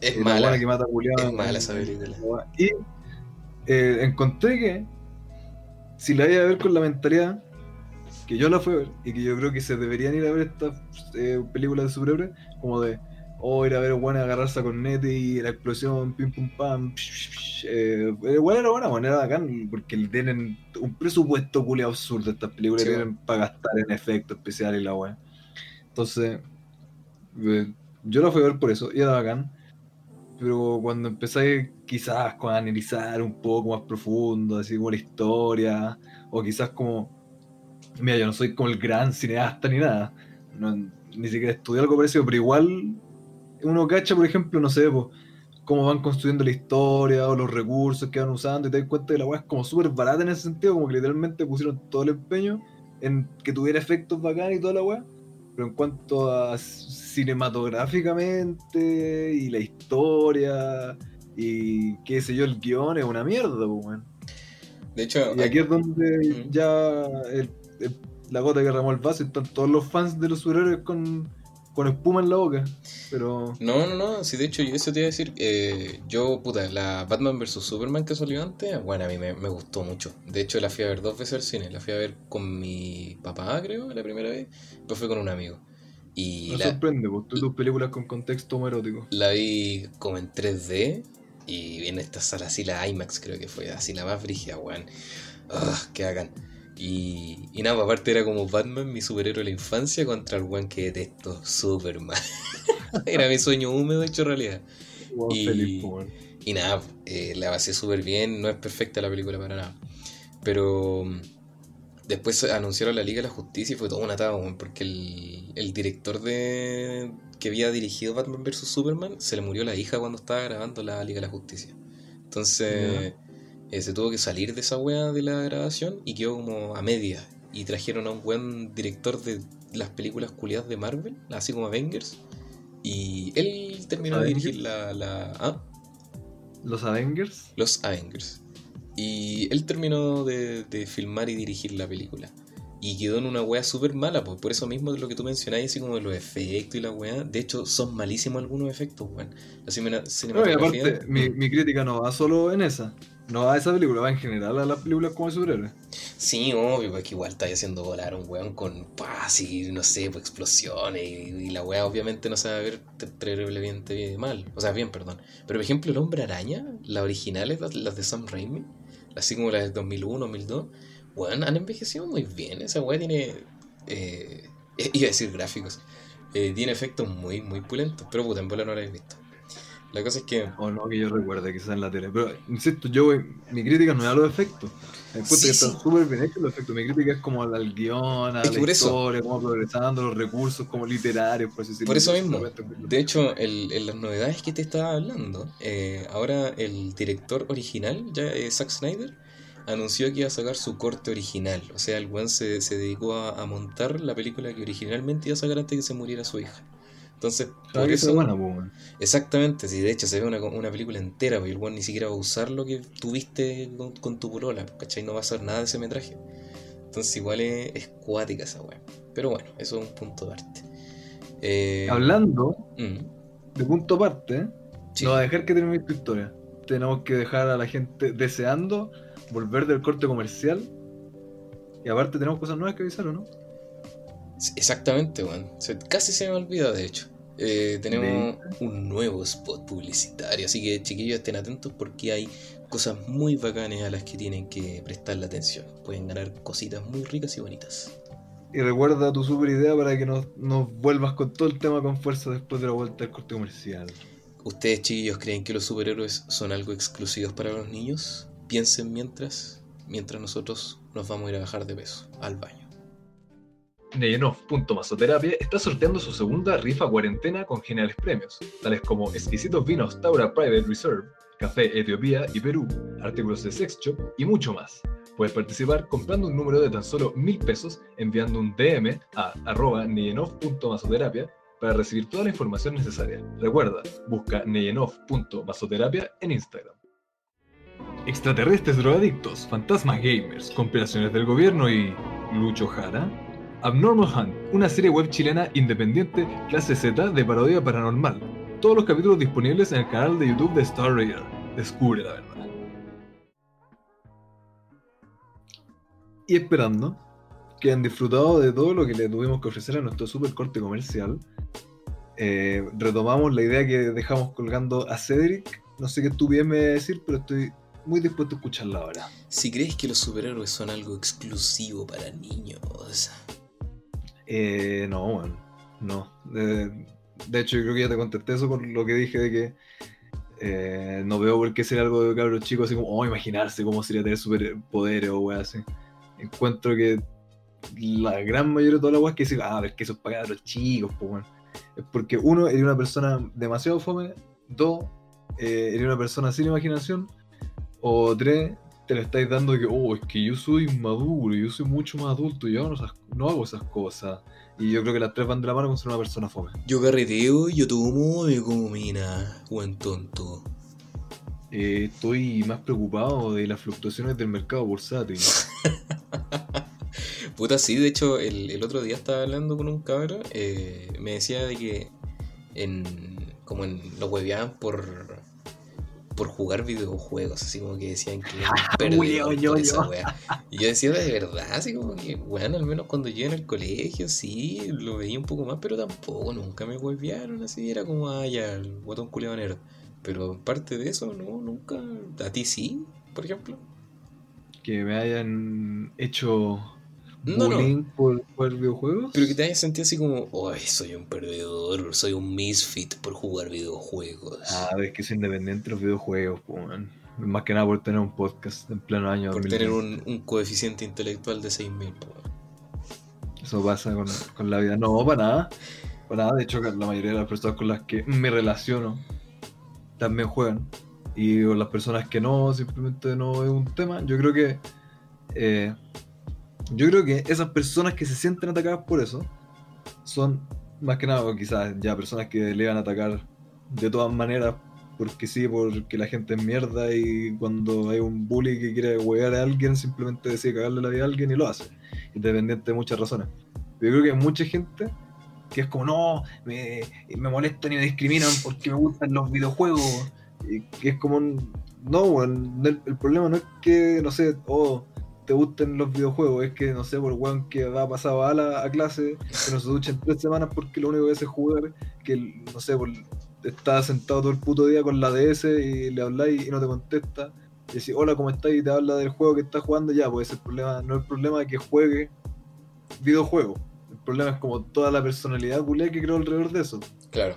Es eh, la mala. buena que mata a Julián. Es mala esa película. Y eh, encontré que si la iba a ver con la mentalidad que yo la fui a ver y que yo creo que se deberían ir a ver estas eh, películas de superhéroes, como de o ir a ver bueno agarrarse a cornete y la explosión, pim pum pam. psh, psh, eh, igual era buena, bueno, era bacán porque tienen un presupuesto culiao absurdo estas películas, Sí, tienen para gastar en efectos especiales y la weá. Entonces, eh, yo la fui a ver por eso, y era bacán. Pero cuando empecé quizás con analizar un poco más profundo, así como la historia, o quizás como, mira, yo no soy como el gran cineasta ni nada, ni siquiera estudié algo parecido, pero igual uno cacha, por ejemplo, no sé, cómo van construyendo la historia o los recursos que van usando y te das cuenta que la weá es como súper barata en ese sentido, como que literalmente pusieron todo el empeño en que tuviera efectos bacán y toda la weá. Pero en cuanto a cinematográficamente y la historia y qué sé yo, el guion es una mierda, weón. De hecho, Y aquí es donde Mm. ya el- el- la gota que ramó el vaso y están todos los fans de los superhéroes con, con espuma en la boca. Pero No, no, no, sí, de hecho, eso te iba a decir. eh, yo, puta, la Batman vs Superman que salió antes, bueno, a mí me, me gustó mucho. De hecho, la fui a ver dos veces al cine. La fui a ver con mi papá, creo, la primera vez. Después fui con un amigo. Y me la, sorprende, tú tus películas con contexto la vi como en 3D. Y en esta sala así, la IMAX creo que fue, así la más brígida, weón. Ah, qué bacán. Y, y nada, aparte era como Batman, mi superhéroe de la infancia, contra el weón que detesto, Superman. era mi sueño húmedo hecho realidad. Y- feliz, pues, weón. Y nada, eh, la basé súper bien, no es perfecta la película para nada. Pero mm, después anunciaron la Liga de la Justicia y fue todo un atado, porque el, el director de que había dirigido Batman vs. Superman se le murió la hija cuando estaba grabando la Liga de la Justicia. Entonces eh, se tuvo que salir de esa wea de la grabación y quedó como a media. Y trajeron a un buen director de las películas culiadas de Marvel, así como Avengers. Y él terminó de dirigir la... la ¿ah? Los Avengers. Los Avengers. Y él terminó de, de filmar y dirigir la película. Y quedó en una wea súper mala, pues por eso mismo de lo que tú mencionabas, así como de los efectos y la wea. De hecho, son malísimos algunos efectos, weón. La cine- No, y cinematografía. aparte, mi, mi crítica no va solo en esa. No a esa película, va en general a las películas como de superhéroes. Sí, obvio, porque igual está haciendo volar a un weón con paz y no sé, pues explosiones. Y, la wea obviamente no se va a ver te- terriblemente mal. O sea, bien, perdón. Pero por ejemplo, el hombre araña, las originales, las, de Sam Raimi, así como las del 2001, 2002, weón, han envejecido muy bien. Esa wea tiene. Eh, iba a decir gráficos. Eh, tiene efectos muy, muy pulentos. Pero puta, en bola no la he visto. La cosa es que. O no que yo recuerde, quizás en la tele. Pero, insisto, yo mi crítica no es a los efectos. Me encuentro Sí, que sí. están súper bien hechos los efectos. Mi crítica es como al, al guion, a Es la por eso- historia, cómo progresando, los recursos como literarios, por así decirlo. Por eso mismo. De hecho, el- en las novedades que te estaba hablando, eh, ahora el director original, ya eh, Zack Snyder, anunció que iba a sacar su corte original. O sea, el se, se dedicó a, a montar la película que originalmente iba a sacar antes de que se muriera su hija. Entonces, por está eso, buena, pues, weón. exactamente, si de hecho se ve una, una película entera, porque el weón ni siquiera va a usar lo que tuviste con, con tu polola, ¿cachai? No va a hacer nada de ese metraje. Entonces, igual es, es cuática esa weá. Pero bueno, eso es un punto de arte. Eh, Hablando mm, de punto aparte, ¿eh? sí. no va a dejar que termine tu historia. tenemos que dejar a la gente deseando volver del corte comercial. Y aparte tenemos cosas nuevas que avisar, ¿o no? Exactamente, weón. Casi se me olvida, de hecho. Eh, tenemos un nuevo spot publicitario, así que chiquillos estén atentos porque hay cosas muy bacanas a las que tienen que prestarle atención. Pueden ganar cositas muy ricas y bonitas. Y recuerda tu super idea para que nos, nos vuelvas con todo el tema con fuerza después de la vuelta del corte comercial. ¿Ustedes, chiquillos, creen que los superhéroes son algo exclusivos para los niños? Piensen mientras, mientras nosotros nos vamos a ir a bajar de peso al baño. Neyenov.masoterapia está sorteando su segunda rifa cuarentena con geniales premios, tales como exquisitos vinos Taura Private Reserve, café Etiopía y Perú, artículos de sex shop y mucho más. Puedes participar comprando un número de tan solo mil pesos enviando un DM a arroba neyenov.masoterapia para recibir toda la información necesaria. Recuerda, busca neyenov.masoterapia en Instagram. Extraterrestres drogadictos, fantasmas gamers, conspiraciones del gobierno y... Lucho Jara. Abnormal Hunt, una serie web chilena independiente clase Z de parodia paranormal. Todos los capítulos disponibles en el canal de YouTube de Star Raider. Descubre la verdad. Y esperando que han disfrutado de todo lo que le tuvimos que ofrecer a nuestro super corte comercial, eh, retomamos la idea que dejamos colgando a Cedric. No sé qué estupidez me voy a decir, pero estoy muy dispuesto a escucharla ahora. Si crees que los superhéroes son algo exclusivo para niños, Eh, no, bueno, no. De, de hecho, yo creo que ya te contesté eso con lo que dije de que eh, no veo por qué sería algo de cabros chicos, así como, oh, imaginarse cómo sería tener superpoderes o weá así. Encuentro que la gran mayoría de todas las weas que dicen, ah, pero es que eso es para cabros chicos, pues, bueno. Es porque uno, eres una persona demasiado fome, dos, eh, eres una persona sin imaginación, o tres, te lo estáis dando que, oh, es que yo soy maduro, yo soy mucho más adulto, yo no, no hago esas cosas. Y yo creo que las tres van de la mano con ser una persona fome. yo carreteo, yo tomo, me como mina, buen tonto. Eh, estoy más preocupado de las fluctuaciones del mercado bursátil. Puta, sí, de hecho, el, el otro día estaba hablando con un cabro, eh, me decía de que en, como en lo hueveaban por, por jugar videojuegos, así como que decían que era un perdedor Julio, yo, por esa yo. wea. Y yo decía de verdad, así como que, bueno, al menos cuando yo en el colegio, sí, lo veía un poco más, pero tampoco, nunca me huevearon así, era como, ah, ya, el guatón culiao nerd. Pero parte de eso, no, nunca. ¿A ti sí, por ejemplo? que me hayan hecho No, no. por jugar videojuegos. Pero que te hayas sentido así como, ay, soy un perdedor, soy un misfit por jugar videojuegos. Ah, es que soy independiente de los videojuegos, po, man. Más que nada por tener un podcast en pleno año por 2020. tener un, un coeficiente intelectual de 6000. po. Eso pasa con, con la vida. No, para nada. Para nada. De hecho, la mayoría de las personas con las que me relaciono también juegan. Y con las personas que no, simplemente no es un tema. Yo creo que. eh, yo creo que esas personas que se sienten atacadas por eso son más que nada, quizás ya personas que le van a atacar de todas maneras. Porque sí, porque la gente es mierda y cuando hay un bully que quiere huear a alguien, simplemente decide cagarle la vida a alguien y lo hace independiente de muchas razones. Yo creo que hay mucha gente que es como, no, me, me molestan y me discriminan porque me gustan los videojuegos. Y que es como, no, el, el problema no es que, no sé, oh, te gusten los videojuegos, es que, no sé, por weón que va pasado a la a clase, que no se ducha en tres semanas porque lo único que hace es jugar, que, no sé, por, está sentado todo el puto día con la DS y le habláis y no te contesta. Y decís, hola, ¿cómo estás? Y te habla del juego que estás jugando, ya, pues ese problema, no es el problema de que juegue videojuegos. El problema es como toda la personalidad culé que creó alrededor de eso. Claro.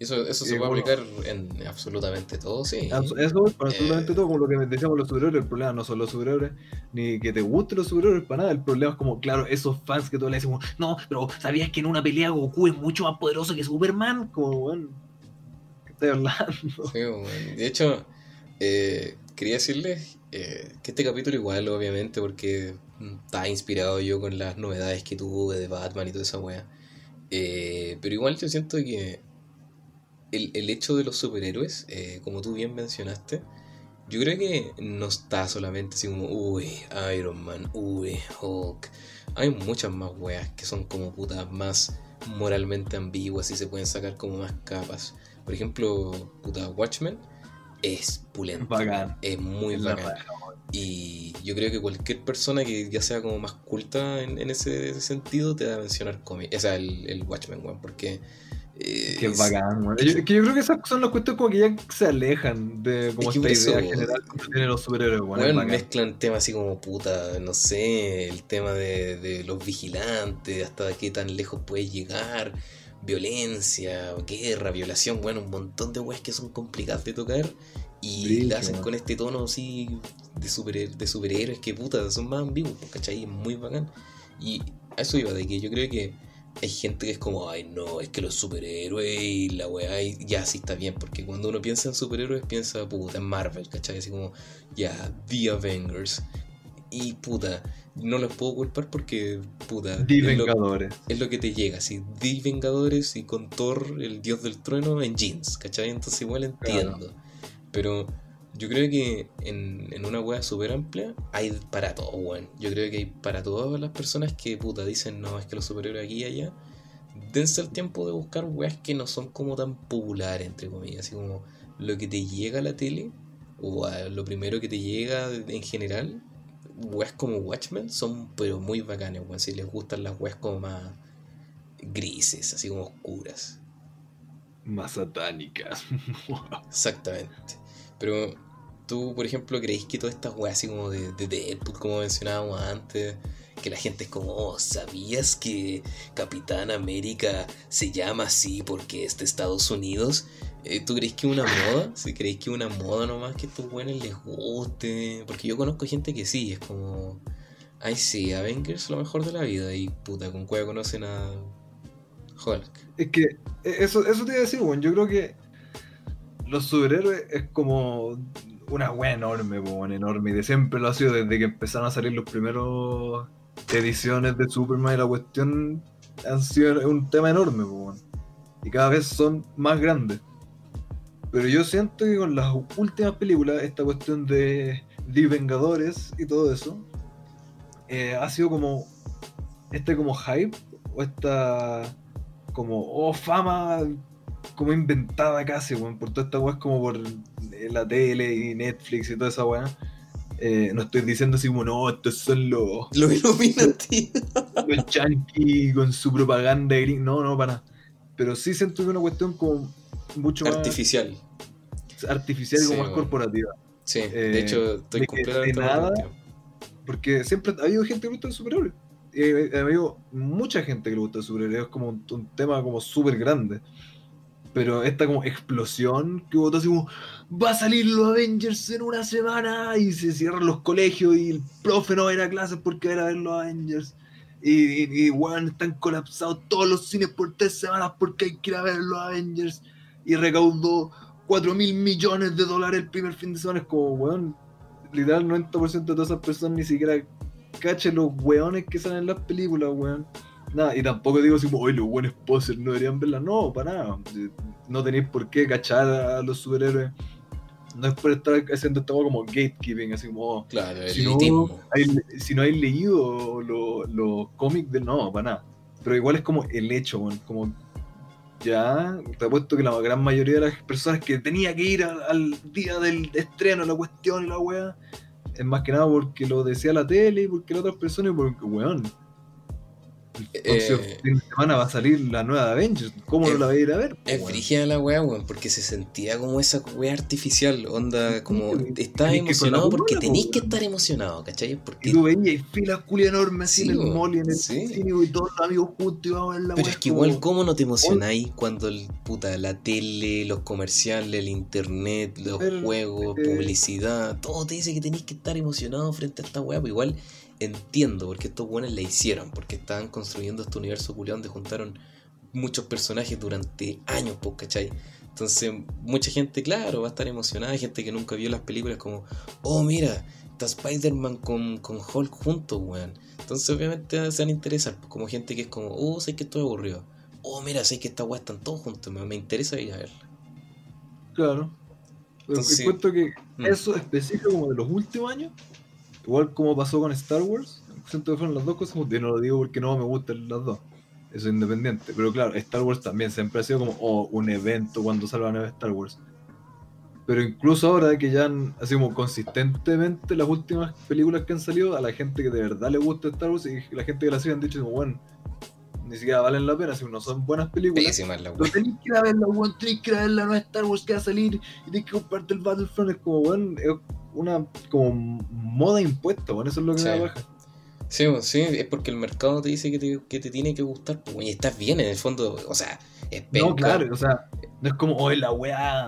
Eso, eso se Y puede bueno. aplicar en absolutamente todo, sí. Eso es para absolutamente Eh. todo, como lo que decíamos los superhéroes, el problema no son los superhéroes, ni que te gusten los superhéroes para nada, el problema es como, claro, esos fans que todos le como, No, pero ¿sabías que en una pelea Goku es mucho más poderoso que Superman? como, bueno, ¿qué estás hablando? Sí, bueno. De hecho, eh, quería decirles eh, que este capítulo igual, obviamente, porque mm, está inspirado yo con las novedades que tuve de Batman y toda esa wea. Eh, pero igual yo siento que el, el hecho de los superhéroes, eh, como tú bien mencionaste, yo creo que no está solamente así como, uy, Iron Man, uy, Hulk. Hay muchas más weas que son como putas más moralmente ambiguas y se pueden sacar como más capas. Por ejemplo, puta Watchmen es pulento. Bacán. Es muy Es bacán. Y yo creo que cualquier persona que ya sea como más culta en, en ese sentido te va a mencionar cómic. O sea, el, el Watchmen, weón, porque. Eh, Que es es- bacán, weón. Yo, que yo creo que esas son las cuestiones como que ya se alejan de como Es que esta eso, idea weón. general que tienen los superhéroes, Weón, bacán. mezclan temas así como puta, no sé, el tema de, de los vigilantes, hasta qué tan lejos puedes llegar, violencia, guerra, violación, bueno, un montón de weas que son complicadas de tocar y Brillo, la hacen con este tono así de, super, de superhéroes que puta, son más ambiguos, ¿cachai? Es muy bacán. Y a eso iba, de que yo creo que hay gente que es como, ay no, es que los superhéroes y la weá, y ya sí está bien, porque cuando uno piensa en superhéroes piensa, puta, en Marvel, ¿cachai? Así como, ya, The Avengers. Y puta, no los puedo culpar porque, puta, The es lo, Vengadores. es lo que te llega, así, The Vengadores y con Thor, el dios del trueno, en jeans, ¿cachai? Entonces igual entiendo. Pero yo creo que en, en una wea súper amplia hay para todo, weón. Yo creo que hay para todas las personas que, puta, dicen, no, es que los superhéroes aquí y allá. Dense el tiempo de buscar weas que no son como tan populares, entre comillas. Así como lo que te llega a la tele, o a lo primero que te llega en general, weas como Watchmen son pero muy bacanes, weón. Si les gustan las weas como más grises, así como oscuras. Más satánicas. Exactamente. Pero tú, por ejemplo, creéis que todas estas weas así como de, de Deadpool, como mencionábamos antes, que la gente es como, oh, ¿sabías que Capitán América se llama así porque es de Estados Unidos? Eh, ¿Tú crees que es una moda? ¿Si creéis que es una moda nomás que a estos buenos les guste? Porque yo conozco gente que sí, es como, ay sí, Avengers lo mejor de la vida y puta, con cueva conocen a Hulk. Es que eh, eso, eso te iba a decir, weón. Yo creo que los superhéroes es como una wea enorme, weón, enorme. Y de siempre lo ha sido desde que empezaron a salir los primeros ediciones de Superman y la cuestión han sido un tema enorme, weón. Y cada vez son más grandes. Pero yo siento que con las últimas películas, esta cuestión de The Vengadores y todo eso, eh, ha sido como este como hype o esta como oh fama como inventada casi, weón, por toda esta weá como por la tele y Netflix y toda esa weá. Eh, no estoy diciendo así como no, estos son los, Lo Illuminati. los yankees con su propaganda gring. No, no, para. Pero sí siento que una cuestión como mucho más Artificial. artificial y como Sí, más corporativa. Sí, Eh, de hecho estoy de completamente de nada-. Porque siempre ha habido gente que le gusta el superhéroe. Eh, ha habido mucha gente que le gusta el superhéroe. Es como un, un tema como súper grande. Pero esta como explosión que votó así como va a salir los Avengers en una semana y se cierran los colegios y el profe no va a ir a clases porque va a ir a ver los Avengers. Y, y, y, weón, están colapsados todos los cines por tres semanas porque hay que ir a ver los Avengers. Y recaudó 4 mil millones de dólares el primer fin de semana. Es como, weón, literal 90% de todas esas personas ni siquiera cachen los weones que salen en las películas, weón. Nada, y tampoco digo así oye, los buenos posers no deberían verla. No, para nada. No tenéis por qué cachar a los superhéroes. No es por estar haciendo weá como gatekeeping, así como, Claro, si no, hay- si no hay leído los los cómics de no, para nada. Pero igual es como el hecho, weón, como ya te apuesto que la gran mayoría de las personas que tenía que ir al, al día del estreno, la cuestión y la weá, es más que nada porque lo decía la tele y porque las otras personas y porque, weón, próximo Eh, fin de semana va a salir la nueva Avengers, ¿cómo es- no la voy a ir a ver? Es brígida la weá, weón, porque se sentía como esa weá artificial, onda, como Sí, estás emocionado porque po, que estar emocionado, ¿cachai? Porque Y tú veías filas culias enormes así Sí, en el weón, mall y en el sí. cine y todos los amigos juntos y vamos a ver la Pero weá, es que como- igual, ¿cómo no te emocionáis cuando el, puta, la tele, los comerciales, el internet, los Pero, juegos, eh, publicidad, todo te dice que tenéis que estar emocionado frente a esta weá? Pues igual entiendo porque estos buenos la hicieron, porque estaban construyendo este universo culiado donde juntaron muchos personajes durante años, pues, ¿cachai? Entonces, mucha gente, claro, va a estar emocionada. Gente que nunca vio las películas como, oh, mira, está Spider-Man con, con Hulk juntos, weón. Entonces, obviamente, se van a interesar. Pues, como gente que es como, oh, sé que estoy aburrido. Oh, mira, sé que esta weá están todos juntos. Me, me interesa ir a verla. Claro. Pero Entonces- encuentro que Mm. eso específico como de los últimos años, igual como pasó con Star Wars, siento que fueron las dos cosas, yo no lo digo porque no me gustan las dos, eso es independiente, pero claro, Star Wars también siempre ha sido como oh, un evento cuando salga la nueva Star Wars. Pero incluso ahora que ya han, así como consistentemente las últimas películas que han salido, a la gente que de verdad le gusta Star Wars y la gente que la sigue han dicho como, bueno, ni siquiera valen la pena, si no son buenas películas. Pésimas la No tenéis que ir a verla, weón, tenéis que ir a ver la nueva Star Wars que va a salir y tenéis que comprarte el Battlefront. Es como, weón, es una como moda impuesta, weón, eso es lo que Sí. me baja. Sí, sí, es porque el mercado te dice que te, que te tiene que gustar, pues, y estás bien en el fondo, o sea, es No, claro, o sea, no es como, oh, la weá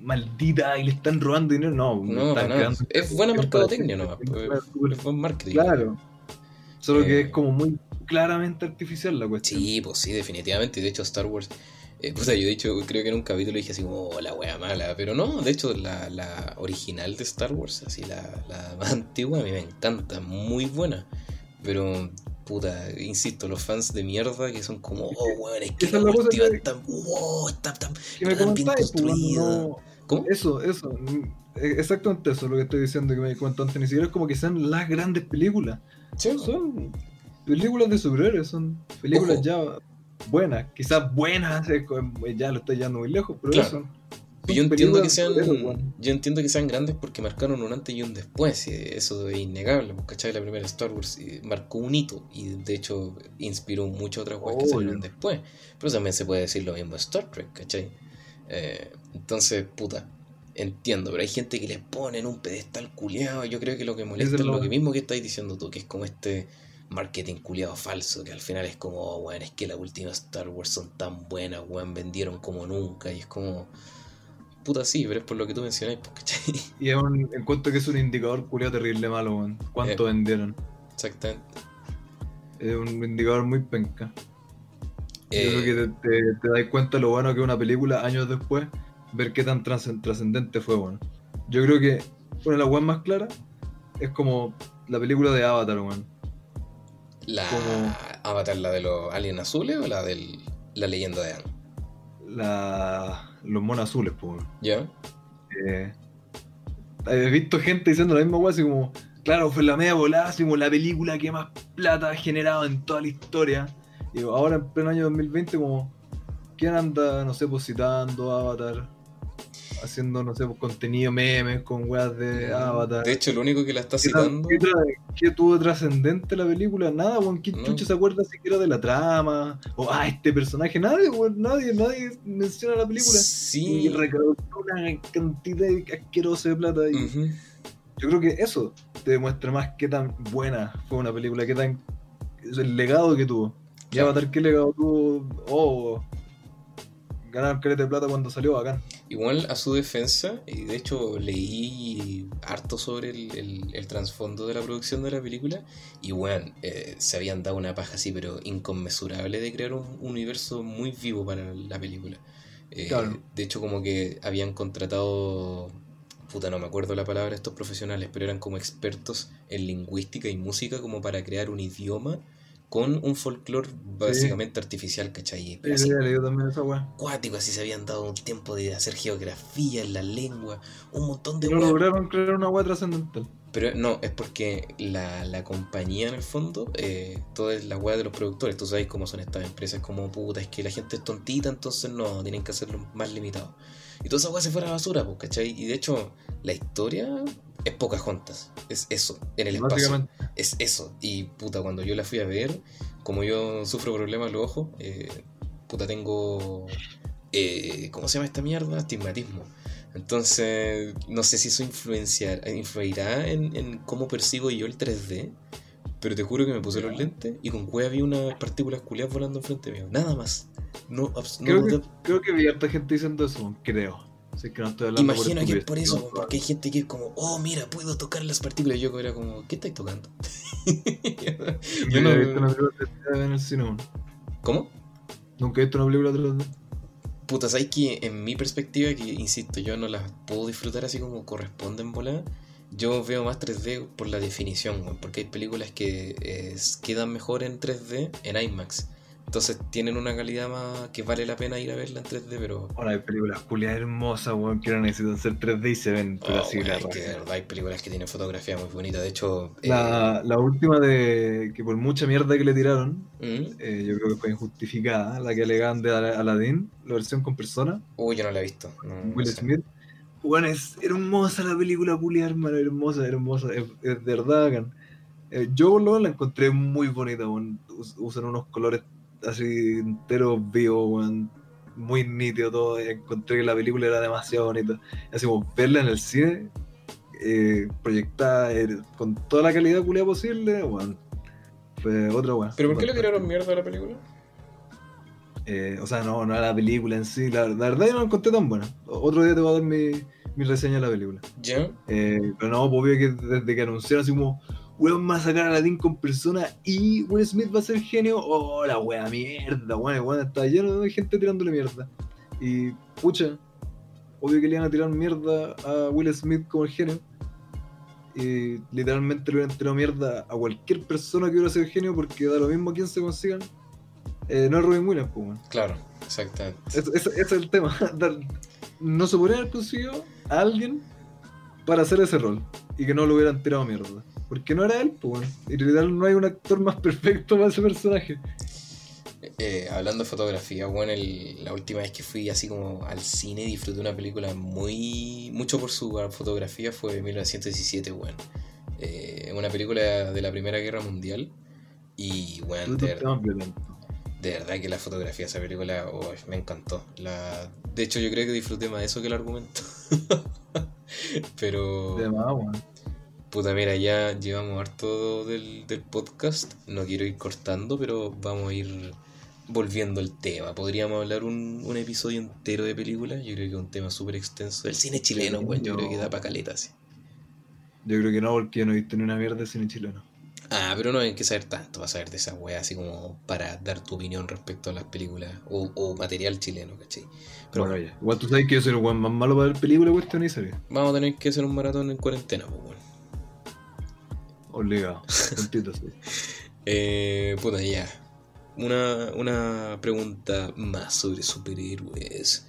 maldita y le están robando dinero, no. No, están nada. creando- Es buena mercadotecnia nomás, pues, es buen marketing. Claro. Solo que Eh. es como muy claramente artificial la cuestión. Sí, pues sí, definitivamente. De hecho, Star Wars. Eh, yo de hecho creo que en un capítulo dije así como "Oh, la wea mala, pero no, de hecho la, la original de Star Wars, así la, la más antigua, a mí me encanta, muy buena. Pero, puta, insisto, los fans de mierda que son como, oh, weón, es que Esa la es cuestión que- está, wow, está tan... Me Está tan bien pues, construida. no- ¿Cómo? Eso, eso. mm, eh, Exactamente eso, lo que estoy diciendo que me comentó antes. Ni siquiera es como que sean las grandes películas. Sí, Son películas de superhéroes, son películas Ojo. ya buenas. Quizás buenas, es como- ya lo estoy llevando muy lejos, pero Claro. eso. Yo entiendo que sean yo entiendo que sean grandes porque marcaron un antes y un después, y eso es innegable, pues, ¿cachai? La primera Star Wars eh, marcó un hito y de hecho inspiró muchas otras cosas que salieron después. Pero también se puede decir lo mismo de Star Trek, ¿cachai? Eh, entonces, puta, entiendo, pero hay gente que les pone en un pedestal culiado. Yo creo que lo que molesta es lo- que mismo que estáis diciendo tú, que es como este marketing culiado falso, que al final es como, oh, weón, es que las últimas Star Wars son tan buenas, weón, vendieron como nunca, y es como, puta, sí, pero es por lo que tú mencionáis, pues, ¿cachai? Y es un, encuentro que es un indicador culiado terrible malo, weón. ¿Cuánto Eh. vendieron? Exactamente. Es un indicador muy penca. Yo Eh, creo que te, te, te das cuenta lo bueno que una película años después, ver qué tan trascen- trascendente fue, bueno. Yo creo que una de las weas más claras es como la película de Avatar, weón. La como- Avatar, la de los aliens azules o la de la leyenda de Anne. La, los monos azules, pues. ¿Ya? Eh, he visto gente diciendo la misma wea, así como, claro, fue la media volada, así como la película que más plata ha generado en toda la historia. Y ahora en pleno año 2020, como, ¿quién anda, no sé, pues citando Avatar? Haciendo, no sé, pues contenido memes con weas de Avatar. De hecho, lo único que la está ¿Qué, tan- citando. qué tuvo de trascendente la película? Nada, weón. ¿Quién No. chucha se acuerda siquiera de la trama? O, ah, este personaje. Nadie, weón. Nadie, nadie menciona la película. Y Sí. recaudó una cantidad asquerosa de plata. Y Ujú. Yo creo que eso te demuestra más qué tan buena fue una película, qué tan. el legado que tuvo. Y. Avatar, qué legado tuvo. Oh, ganar caleta de plata cuando salió bacán. Igual a su defensa, y de hecho leí harto sobre el, el- el trasfondo de la producción de la película, y bueno, eh, se habían dado una paja así, pero inconmensurable de crear un universo muy vivo para la película. Eh, Claro. De hecho, como que habían contratado, puta, no me acuerdo la palabra estos profesionales, pero eran como expertos en lingüística y música como para crear un idioma con un folclore básicamente artificial, ¿cachai? Pero Sí, así también esa weá. acuático, así se habían dado un tiempo de hacer geografía en la lengua, un montón de Y no lograron crear una weá trascendental. Pero no, es porque la, la compañía en el fondo, eh, toda es la weá de los productores, tú sabes cómo son estas empresas, como puta, es que la gente es tontita, entonces no, tienen que hacerlo más limitado. Y toda esa weá se fue a la basura, ¿cachai? Y de hecho, la historia es Pocahontas, es eso, en el espacio. Es eso. Y puta, cuando yo la fui a ver, como yo sufro problemas en los ojos, eh, puta, tengo. Eh, ¿Cómo se llama esta mierda? Astigmatismo. Entonces, no sé si eso influenciar, influirá en, en cómo percibo yo el 3D. Pero te juro que me puse los lentes y con cueva vi unas partículas culiadas volando enfrente mío. Nada más. No, no Creo noté- que, creo que vi harta gente diciendo eso, creo. Así que no estoy hablando Imagino que es por eso, No, porque hay gente que es como, oh, mira, puedo tocar las partículas. Y yo era como, ¿qué estáis tocando? yo no- he visto una película 3D en el cine. ¿Cómo? Nunca he visto una película 3D. Puta, ¿sabes que en mi perspectiva, que insisto, yo no las puedo disfrutar así como corresponde en volada? Yo veo más 3D por la definición, porque hay películas que eh, quedan mejor en 3D en IMAX. Entonces tienen una calidad más que vale la pena ir a verla en 3D, pero. Ahora hay películas culiadas hermosas, weón, que no necesitan ser 3D y se ven, pero Oh, así la que de raja. verdad hay películas que tienen fotografía muy bonita. De hecho. eh, La, última de que por mucha mierda que le tiraron, ¿Mm? eh, yo creo que fue injustificada, la que alegaban de Ala- Aladdin, la versión con persona, Uy, yo no la he visto. no- no Will sé. Smith. Bueno, es hermosa la película, culiar, hermano, hermosa, hermosa, es, es de verdad. Eh, yo lo la encontré muy bonita, weón. Us- usan unos colores así enteros vivos, weón. Muy nítido todo. y encontré que la película era demasiado bonita. Así como verla en el cine, eh, proyectada eh, con toda la calidad culia posible, weón. Fue otra weón. ¿Pero por qué le tiraron mierda a la película? Eh, o sea, no, no era la película en sí. La, la verdad yo no la encontré tan buena. Otro día te voy a dar mi, mi reseña de la película. ¿Ya? Eh, pero no, pues, obvio que desde que anunciaron así como, weón, va a sacar a Aladdin con persona y Will Smith va a ser genio, oh, la wea mierda, weón, weón, está lleno de gente tirándole mierda. Y, pucha, obvio que le iban a tirar mierda a Will Smith como el genio. Y literalmente le hubieran tirado mierda a cualquier persona que hubiera sido genio porque da lo mismo a quién se consigan. Eh, no es Robin Williams, pues, weón. Claro, exactamente. Ese, es el tema. No se podría haber conseguido a alguien para hacer ese rol y que no lo hubieran tirado mierda. Porque no era él, pues. bueno. Y literal no hay un actor más perfecto para ese personaje. Eh, hablando de fotografía, bueno, el- la última vez que fui así como al cine disfruté una película muy. mucho por su fotografía fue 1917, bueno. Eh, una película de la Primera Guerra Mundial. Y, bueno, de, de verdad que la fotografía de esa película oh, me encantó. La, de hecho, yo creo que disfruté más de eso que el argumento. Pero. De más, weón. Puta, mira, ya llevamos harto del, del podcast. No quiero ir cortando, pero vamos a ir volviendo al tema. Podríamos hablar un, un episodio entero de películas. Yo creo que es un tema súper extenso. El cine chileno, Sí, weón, yo no. creo que da pa' caleta, así. Yo creo que no, porque no he visto ni una mierda de cine chileno. Ah, pero no hay que saber tanto para saber de esa wea, así como para dar tu opinión respecto a las películas o, o material chileno, ¿cachai? Pero Bueno, bueno, ya. Igual tú sabes que yo soy el weón más malo para ver películas, cuestión y series. vamos a tener que hacer un maratón en cuarentena, pues, weón. Obligado. Tontito, sí. Eh, puta, ya. Una, una pregunta más sobre superhéroes.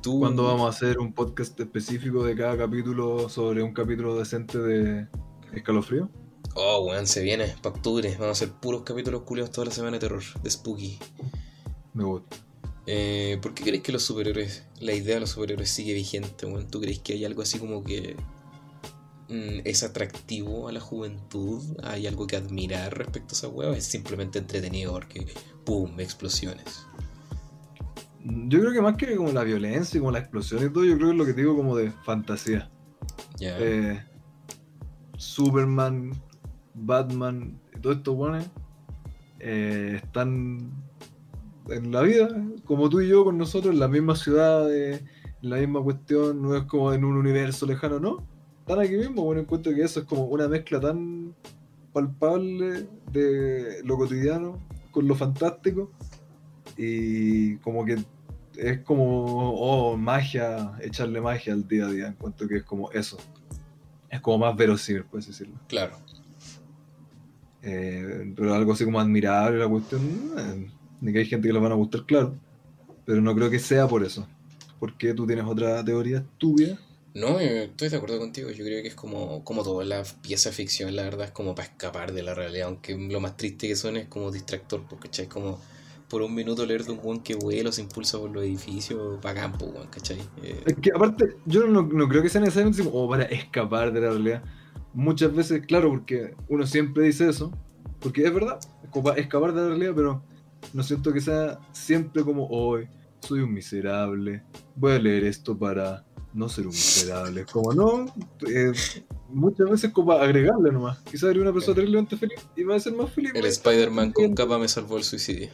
Tú... ¿Cuándo vamos a hacer un podcast específico de cada capítulo sobre un capítulo decente de Escalofrío? Oh, weón, se viene para octubre. Vamos a hacer puros capítulos culiados toda la semana de terror, de Spooky. Me gusta. Eh, ¿Por qué crees que los superhéroes, la idea de los superhéroes sigue vigente, weón? ¿Tú crees que hay algo así como que es atractivo a la juventud? ¿Hay algo que admirar respecto a esa? ¿O es simplemente entretenido porque, ¡pum!, explosiones? Yo creo que más que como la violencia y como la explosión y todo, yo creo que es lo que digo como de fantasía. Eh, Superman, Batman, y todos estos buenos están en la vida, como tú y yo con nosotros, en la misma ciudad, eh, en la misma cuestión, no es como en un universo lejano, no. Están aquí mismo, bueno, encuentro que eso es como una mezcla tan palpable de lo cotidiano con lo fantástico y como que es como, oh, magia, echarle magia al día a día, encuentro que es como eso. Es como más verosímil, puedes decirlo. Claro. Eh, pero algo así como admirable la cuestión, eh, ni que hay gente que le van a gustar, claro. Pero no creo que sea por eso. Porque tú tienes otra teoría estúpida. No, estoy de acuerdo contigo. Yo creo que es como, como toda la pieza de ficción, la verdad, es como para escapar de la realidad. Aunque lo más triste que suene es como distractor, porque ¿cachai? Como por un minuto leer de un weón que vuela se impulsa por los edificios, para campo, weón, ¿cachai? Eh, Es que aparte, yo no, no creo que sea así como, para escapar de la realidad. Muchas veces, claro, porque uno siempre dice eso, porque es verdad, es como para escapar de la realidad, pero no siento que sea siempre como, hoy soy un miserable, voy a leer esto para no ser un miserable. Es Como no, eh, muchas veces como agregarle nomás. Quizás eres una persona terriblemente feliz y va a ser más feliz. el. Spider-Man con capa me salvó el suicidio.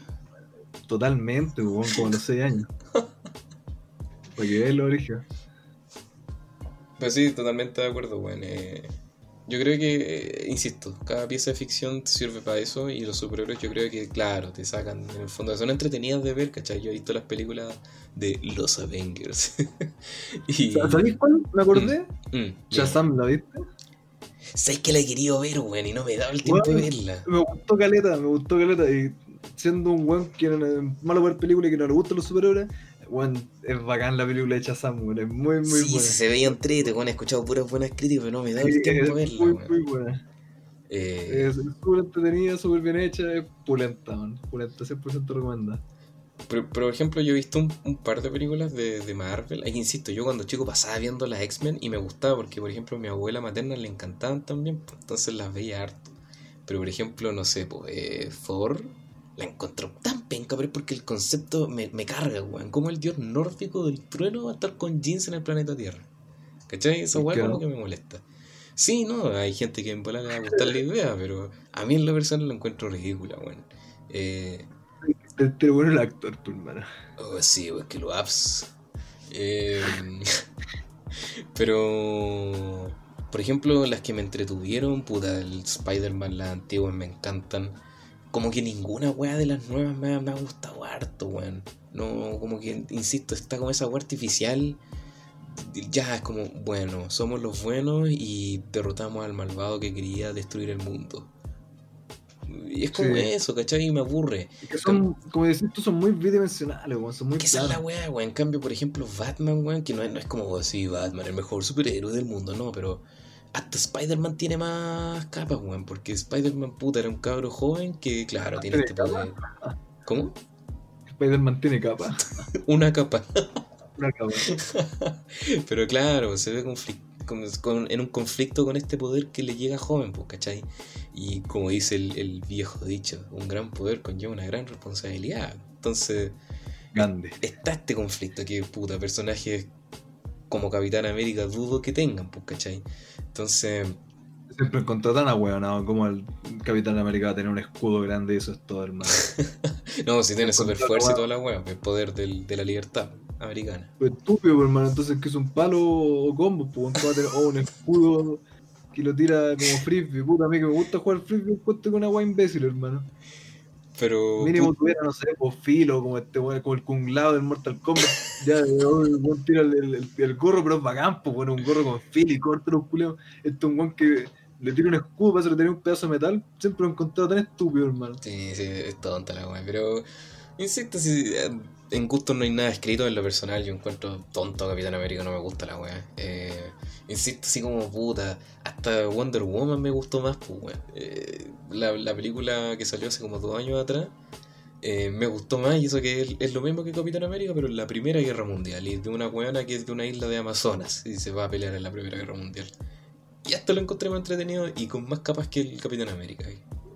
Totalmente, weón, como a los 6 años. Para que veas lo origen. Pues sí, totalmente de acuerdo, weón. Eh, yo creo que, eh, insisto, cada pieza de ficción te sirve para eso y los superhéroes yo creo que, claro, te sacan, en el fondo, son entretenidas de ver, ¿cachai? Yo he visto las películas de los Avengers. y... ¿Sabéis cuál? Me acordé. Mm, Shazam, ¿la viste? ¿Sabes que la he querido ver, weón? Y no me he dado el tiempo de verla. Me gustó Caleta, me gustó Caleta. Y siendo un weón que malo ver películas y que no le gustan los superhéroes, weón, es bacán la película de Shazam, weón. Es muy, muy sí, buena. sí, se veía entrete, weón. He escuchado puras buenas críticas, pero no me Sí, el tiempo de es verla, muy, muy buena. Eh, Es súper entretenida, súper bien hecha, es pulenta, man. Pulenta, 100% recomendada. Pero, por ejemplo, yo he visto un, un par de películas de, de Marvel. Ahí insisto, yo cuando chico pasaba viendo las X-Men y me gustaba porque, por ejemplo, a mi abuela materna le encantaban también, pues, entonces las veía harto. Pero, por ejemplo, no sé, pues, eh, Thor la encontró tan penca, pero es porque el concepto me, me carga, weón. Como el dios nórdico del trueno va a estar con jeans en el planeta Tierra. ¿Cachai? Esa ¿Por weá qué como que me molesta. Sí, no, hay gente que en bola le va a gustar la idea, pero a mí en lo personal lo encuentro ridícula, weón. Eh, te bueno el actor, tu hermano. Oh, sí, pues que lo apps. Eh, pero, por ejemplo, las que me entretuvieron, puta, el Spider-Man, las antiguas me encantan. Como que ninguna wea de las nuevas me, ha- me ha gustado harto, weón. No, como que, insisto, está como esa wea artificial. Ya es como, bueno, somos los buenos y derrotamos al malvado que quería destruir el mundo. Y es como Sí. eso, ¿cachai? Y me aburre. Es que son, como decís tú, son muy bidimensionales, weón. Son muy Que esa es la weá, weón. En cambio, por ejemplo, Batman, weón, que no es, no es como así, Batman, el mejor superhéroe del mundo, no, pero hasta Spider-Man tiene más capas, weón, porque Spider-Man, puta, era un cabro joven que, claro, tiene este ¿Tiene poder. ¿Cómo? Spider-Man tiene capa. Una capa. Una capa. pero claro, se ve con- en un conflicto con este poder que le llega joven, pues, ¿cachai? Y como dice el, el viejo dicho, un gran poder conlleva una gran responsabilidad. Entonces. Grande. está este conflicto que, puta, personajes como Capitán América dudo que tengan, pues, ¿cachai? Entonces, Siempre encontró tan ahueonado como el Capitán América va a tener un escudo grande y eso es todo, hermano. no, si tiene super fuerza y toda la weá, el poder del- de la libertad americana. Pues estúpido, pues, hermano. Entonces, que es un palo o combo? Pues va a tener oh, un escudo que lo tira como frisbee. Puta, a mí que me gusta jugar frisbee, encuentro con una agua imbécil, hermano. Pero, Mínimo tuviera, no sé, pues filo, como este weón, como el Kung Lao del Mortal Kombat. Ya, el weón tira el, el- gorro, pero es bacán, pues bueno, un gorro con filo y corta los culeos. Este es un weón que le tira un escudo para hacerle tener un pedazo de metal. Siempre lo he encontrado tan estúpido, hermano. sí, sí, es tonta la weá, pero, insisto, si, eh, en gusto no hay nada escrito en lo personal, yo encuentro tonto Capitán América, no me gusta la weá. Eh, insisto, así como puta, hasta Wonder Woman me gustó más, pues weón. Eh, la, la película que salió hace como dos años atrás. eh, me gustó más y eso que es, lo mismo que Capitán América, pero en la Primera Guerra Mundial. Y de una weona que es de una isla de Amazonas y se va a pelear en la Primera Guerra Mundial. Y hasta lo encontré más entretenido y con más capas que el Capitán América.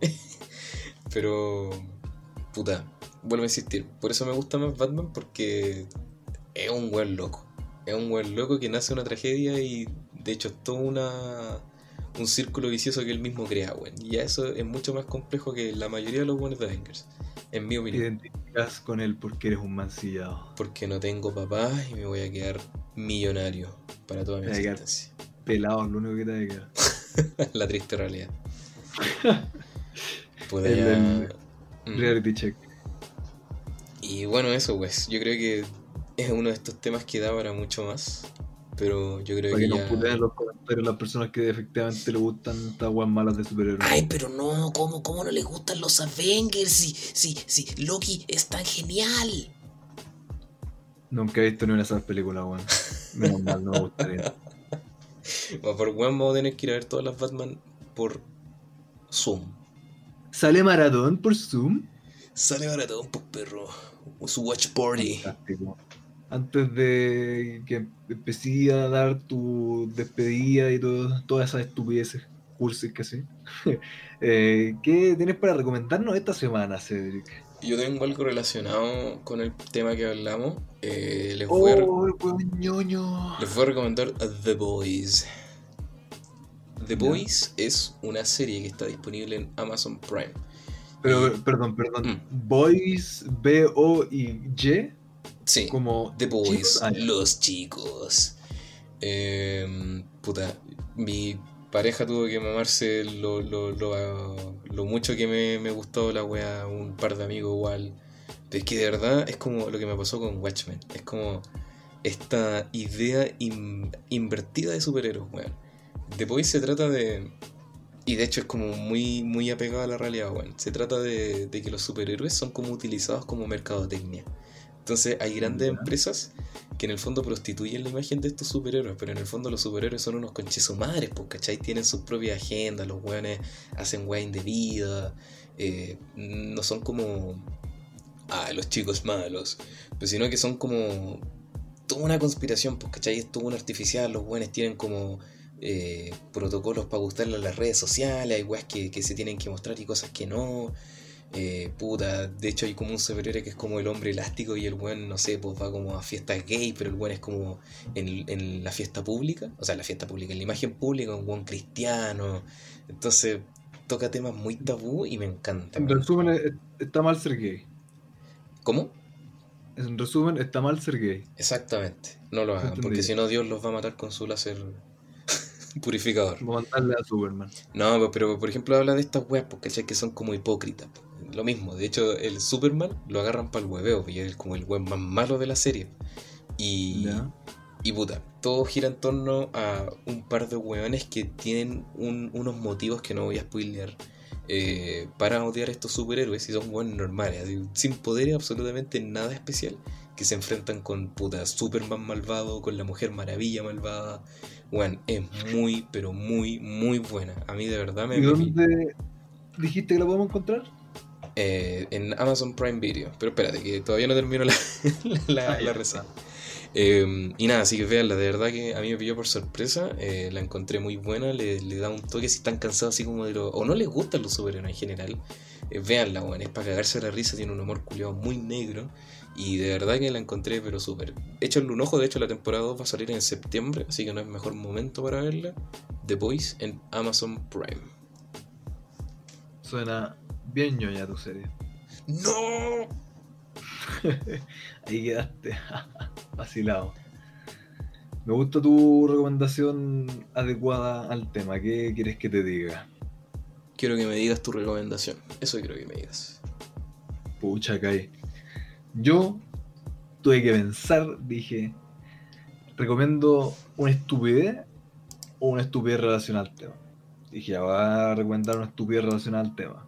pero, puta, vuelvo a insistir. Por eso me gusta más Batman porque es un buen loco. Es un buen loco que nace una tragedia y de hecho es todo una, un círculo vicioso que él mismo crea, weón. Y ya eso es mucho más complejo que la mayoría de los buenos de Avengers, en mi Te opinión. identificas con él porque eres un mancillado. Porque no tengo papá y me voy a quedar millonario para toda mi Te a existencia. Pelado, lo único que te ha de quedar. la triste realidad. El- ya- el Mm. Reality check. Y bueno, eso pues, yo creo que es uno de estos temas que da para mucho más. Pero yo creo Para que que nos ya... puteen en los comentarios las personas que efectivamente le gustan estas weas malas de superhéroes. Ay, pero no, ¿cómo, cómo no le gustan los Avengers? Si, si, si Loki es tan genial. Nunca he visto ni una de esas películas, weón. Menos mal, no me gustaría. Bueno, por weón vamos a tener que ir a ver todas las Batman por Zoom. ¿Sale Maratón por Zoom? Sale baratón, pues perro. Su watch party. Fantástico. Antes de que empecé a dar tu despedida y todo- todas esas estupideces, cursis que sí. eh, ¿Qué tienes para recomendarnos esta semana, Cedric? Yo tengo algo relacionado con el tema que hablamos. Eh, les, voy a, ¡Oh, ñoño! les voy a recomendar The Boys. The. Boys es una serie que está disponible en Amazon Prime. Pero, perdón, perdón. Mm. Boys, B-O-Y, Sí, como. The Boys, chicos. Ah, los chicos. Eh, puta, mi pareja tuvo que mamarse lo, lo, lo, lo mucho que me, me gustó la wea, un par de amigos igual. Es que de verdad es como lo que me pasó con Watchmen. Es como esta idea in- invertida de superhéroes, weón. The Boys se trata de. Y de hecho es como muy, muy apegado a la realidad, weón. Se trata de, de que los superhéroes son como utilizados como mercadotecnia. Entonces hay grandes Ya. empresas que en el fondo prostituyen la imagen de estos superhéroes, pero en el fondo los superhéroes son unos conchesumadres, pues, ¿cachai? Tienen sus propias agendas, los weones hacen weá indebida, eh, no son como ah, los chicos malos, pero sino que son como toda una conspiración, pues, ¿cachai? Es todo un artificial, los buenos tienen como eh, protocolos para gustarle a las redes sociales, hay weas que, que se tienen que mostrar y cosas que no. Eh, puta, de hecho hay como un superhéroe que es como el hombre elástico y el buen, no sé, pues va como a fiestas gay, pero el buen es como en, en la fiesta pública, o sea, en la fiesta pública, en la imagen pública, un buen cristiano. Entonces toca temas muy tabú y me encanta. En resumen, es- está mal ser gay. ¿Cómo? En resumen, está mal ser gay. Exactamente, no lo hagan, porque si no Dios los va a matar con su láser purificador. Mandarle a Superman. No, pero, pero, por ejemplo habla de estas weas, porque que son como hipócritas. po. Lo mismo, de hecho el Superman lo agarran para el hueveo, porque es como el buen más malo de la serie. Y, Ya. y puta, todo gira en torno a un par de hueones que tienen un- unos motivos que no voy a spoilear. eh, para odiar a estos superhéroes y son hueones normales, así, sin poder absolutamente nada especial, que se enfrentan con puta Superman malvado, con la Mujer Maravilla malvada. Weón, es muy, pero muy, muy buena. A mí de verdad me... ¿Y me- dónde dijiste que la podemos encontrar? eh, en Amazon Prime Video. Pero espérate, que todavía no termino la, la, Ah, la reseña. Eh, y nada, así que veanla, de verdad que a mí me pilló por sorpresa, eh, la encontré muy buena, le, le da un toque si están cansados así como de lo... o no les gustan los superhéroes en general, eh, véanla, weón, es para cagarse la risa, tiene un humor culiado muy negro y de verdad que la encontré pero súper. Échenle un ojo, de hecho la temporada 2 va a salir en septiembre, así que no es mejor momento para verla. The Boys en Amazon Prime. Suena bien ñoña tu serie. ¡No! Ahí quedaste. Vacilado. Me gusta tu recomendación adecuada al tema. ¿Qué quieres que te diga? Quiero que me digas tu recomendación, eso quiero que me digas. Pucha, Kai. Yo tuve que pensar, dije, ¿recomiendo una estupidez o una estupidez relacionada al tema? Dije, ya a recomendar una estupidez relacionada al tema.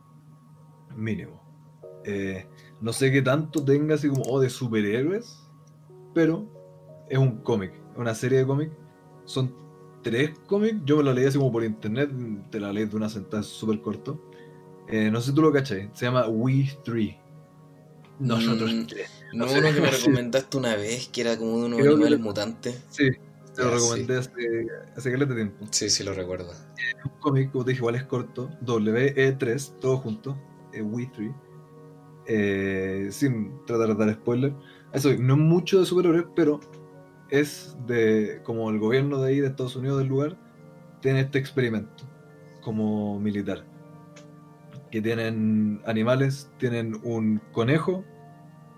Mínimo. Eh, no sé qué tanto tenga así como oh, de superhéroes, pero es un cómic, una serie de cómics. Son tres cómics, yo me lo leí así como por internet, te la leí de una sentada súper corto. Eh, no sé si tú lo cachai, se llama We Three. Nosotros Mm, tres. No, uno que me sí. recomendaste una vez, que era como de unos Creo animales mutantes. Sí, te lo Ya, recomendé hace, hace caleta de tiempo. Sí, sí lo recuerdo. Un cómic, como te dije, igual es corto. WE3, todo junto. eh, We Three. Eh, sin tratar de dar spoiler. Eso, no es mucho de superhéroes, pero es de. Como el gobierno de ahí, de Estados Unidos, del lugar, tiene este experimento como militar. Que tienen animales, tienen un conejo,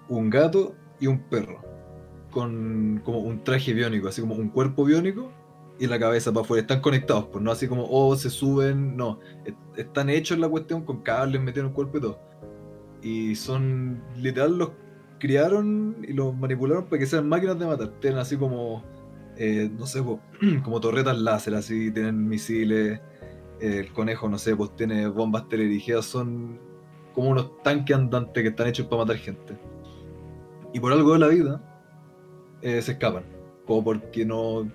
un gato y un perro. Con como un traje biónico, así como un cuerpo biónico y la cabeza para afuera. Están conectados, pues no así como, oh, se suben, no. Están hechos la cuestión con cables el cuerpo y todo. Y son, literal, los criaron y los manipularon para que sean máquinas de matar. Tienen así como, eh, no sé, como torretas láser, así, tienen misiles. El conejo, no sé, pues tiene bombas teledirigidas, son como unos tanques andantes que están hechos para matar gente. Y por algo de la vida, eh, se escapan. Como porque no,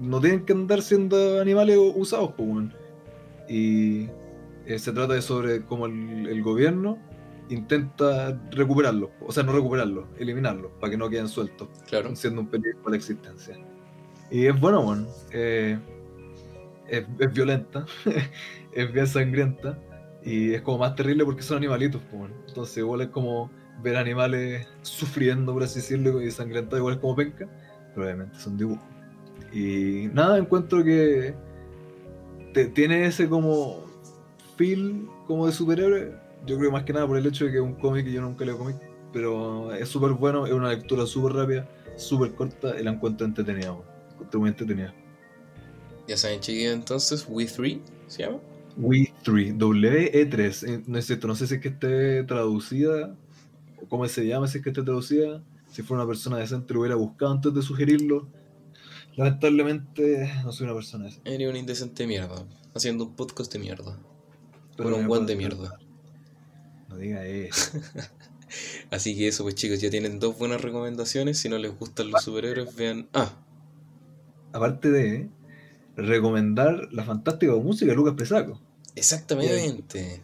no tienen que andar siendo animales usados, pues, weón. Y eh, se trata de sobre cómo el, el gobierno intenta recuperarlos, o sea, no recuperarlos, eliminarlos, para que no queden sueltos, Claro. siendo un peligro para la existencia. Y es bueno, weón. Eh, es, violenta, es bien sangrienta, y es como más terrible porque son animalitos. Entonces, igual es como ver animales sufriendo, por así decirlo, y sangrentados, igual es como penca, pero obviamente son dibujos. Y nada, encuentro que tiene ese como feel como de superhéroe. Yo creo más que nada por el hecho de que es un cómic y yo nunca leo cómic, pero es súper bueno, es una lectura súper rápida, súper corta y la encuentro entretenida. muy entretenida. Ya saben, chiquillos, entonces, We 3 se llama. We 3, WE3, eh, no es cierto, no sé si es que esté traducida, o cómo se llama, si es que esté traducida. Si fuera una persona decente lo hubiera buscado antes de sugerirlo. Lamentablemente no soy una persona decente. Eres un indecente mierda, haciendo un podcast de mierda. pero Por un me guan puedo de mierda. tratar. No diga eso. Así que eso, pues chicos, ya tienen dos buenas recomendaciones. Si no les gustan los superhéroes, vean. Ah, Aparte de recomendar la fantástica música de Lucas Pesaco. exactamente.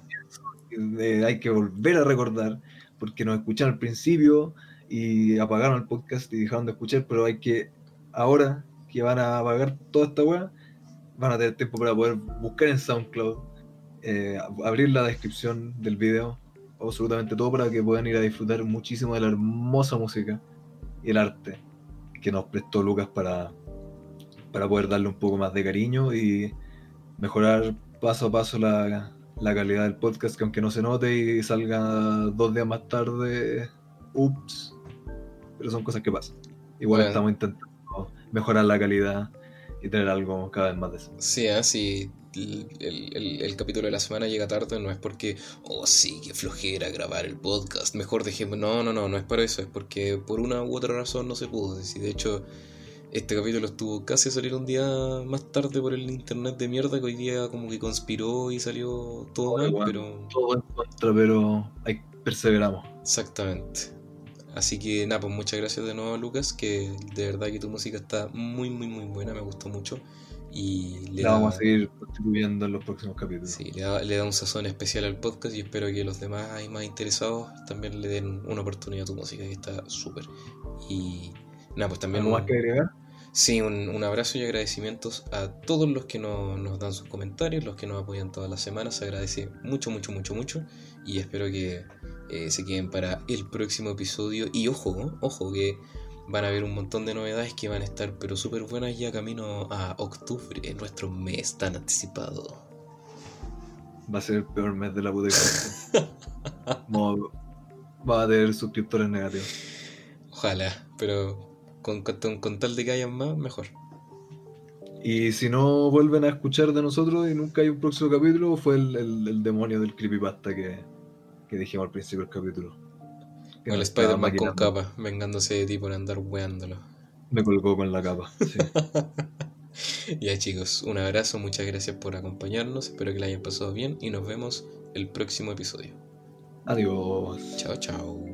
Eh, hay que volver a recordar porque nos escucharon al principio y apagaron el podcast y dejaron de escuchar, pero hay que, ahora que van a apagar toda esta weá, van a tener tiempo para poder buscar en SoundCloud, eh, abrir la descripción del video, absolutamente todo para que puedan ir a disfrutar muchísimo de la hermosa música y el arte que nos prestó Lucas para, para poder darle un poco más de cariño y mejorar paso a paso la, la calidad del podcast, que aunque no se note y salga dos días más tarde, ups, pero son cosas que pasan. Igual Bueno. estamos intentando mejorar la calidad y tener algo cada vez más decente. Sí, ah, sí. El, el- el- el capítulo de la semana llega tarde, no es porque, oh sí, qué flojera grabar el podcast, mejor dejemos. No, no, no, no es para eso, es porque por una u otra razón no se pudo. Y de hecho, este capítulo estuvo casi a salir un día más tarde por el internet de mierda que hoy día como que conspiró y salió todo Oye, mal, weón. pero. Todo en contra, pero ahí perseveramos. Exactamente. Así que nada, pues muchas gracias de nuevo Lucas, que de verdad que tu música está muy, muy, muy buena, me gustó mucho. Y le La da, vamos a seguir contribuyendo en los próximos capítulos. sí, le, da, le da un sazón especial al podcast y espero que los demás hay más interesados también le den una oportunidad a tu música, que está súper. Y nada, pues también ¿Algo más que agregar? Sí, un, un abrazo y agradecimientos a todos los que no- nos dan sus comentarios, los que nos apoyan todas las semanas. Se agradece mucho, mucho, mucho, mucho. Y espero que eh, se queden para el próximo episodio. Y ojo, ¿no? ojo, que van a haber un montón de novedades que van a estar, pero súper buenas ya camino a octubre, en nuestro mes tan anticipado. Va a ser el peor mes de la. Como va a tener suscriptores negativos. Ojalá, pero con, con, con tal de que hayan más, mejor. Y si no vuelven a escuchar de nosotros y nunca hay un próximo capítulo, fue el, el- el demonio del creepypasta que, que dijimos al principio del capítulo. Que O el Spider-Man con capa, vengándose de ti por andar weándolo. Me colgó con la capa. sí. Ya chicos, un abrazo, muchas gracias por acompañarnos, espero que la hayan pasado bien y nos vemos el próximo episodio. Adiós. Chao, chao.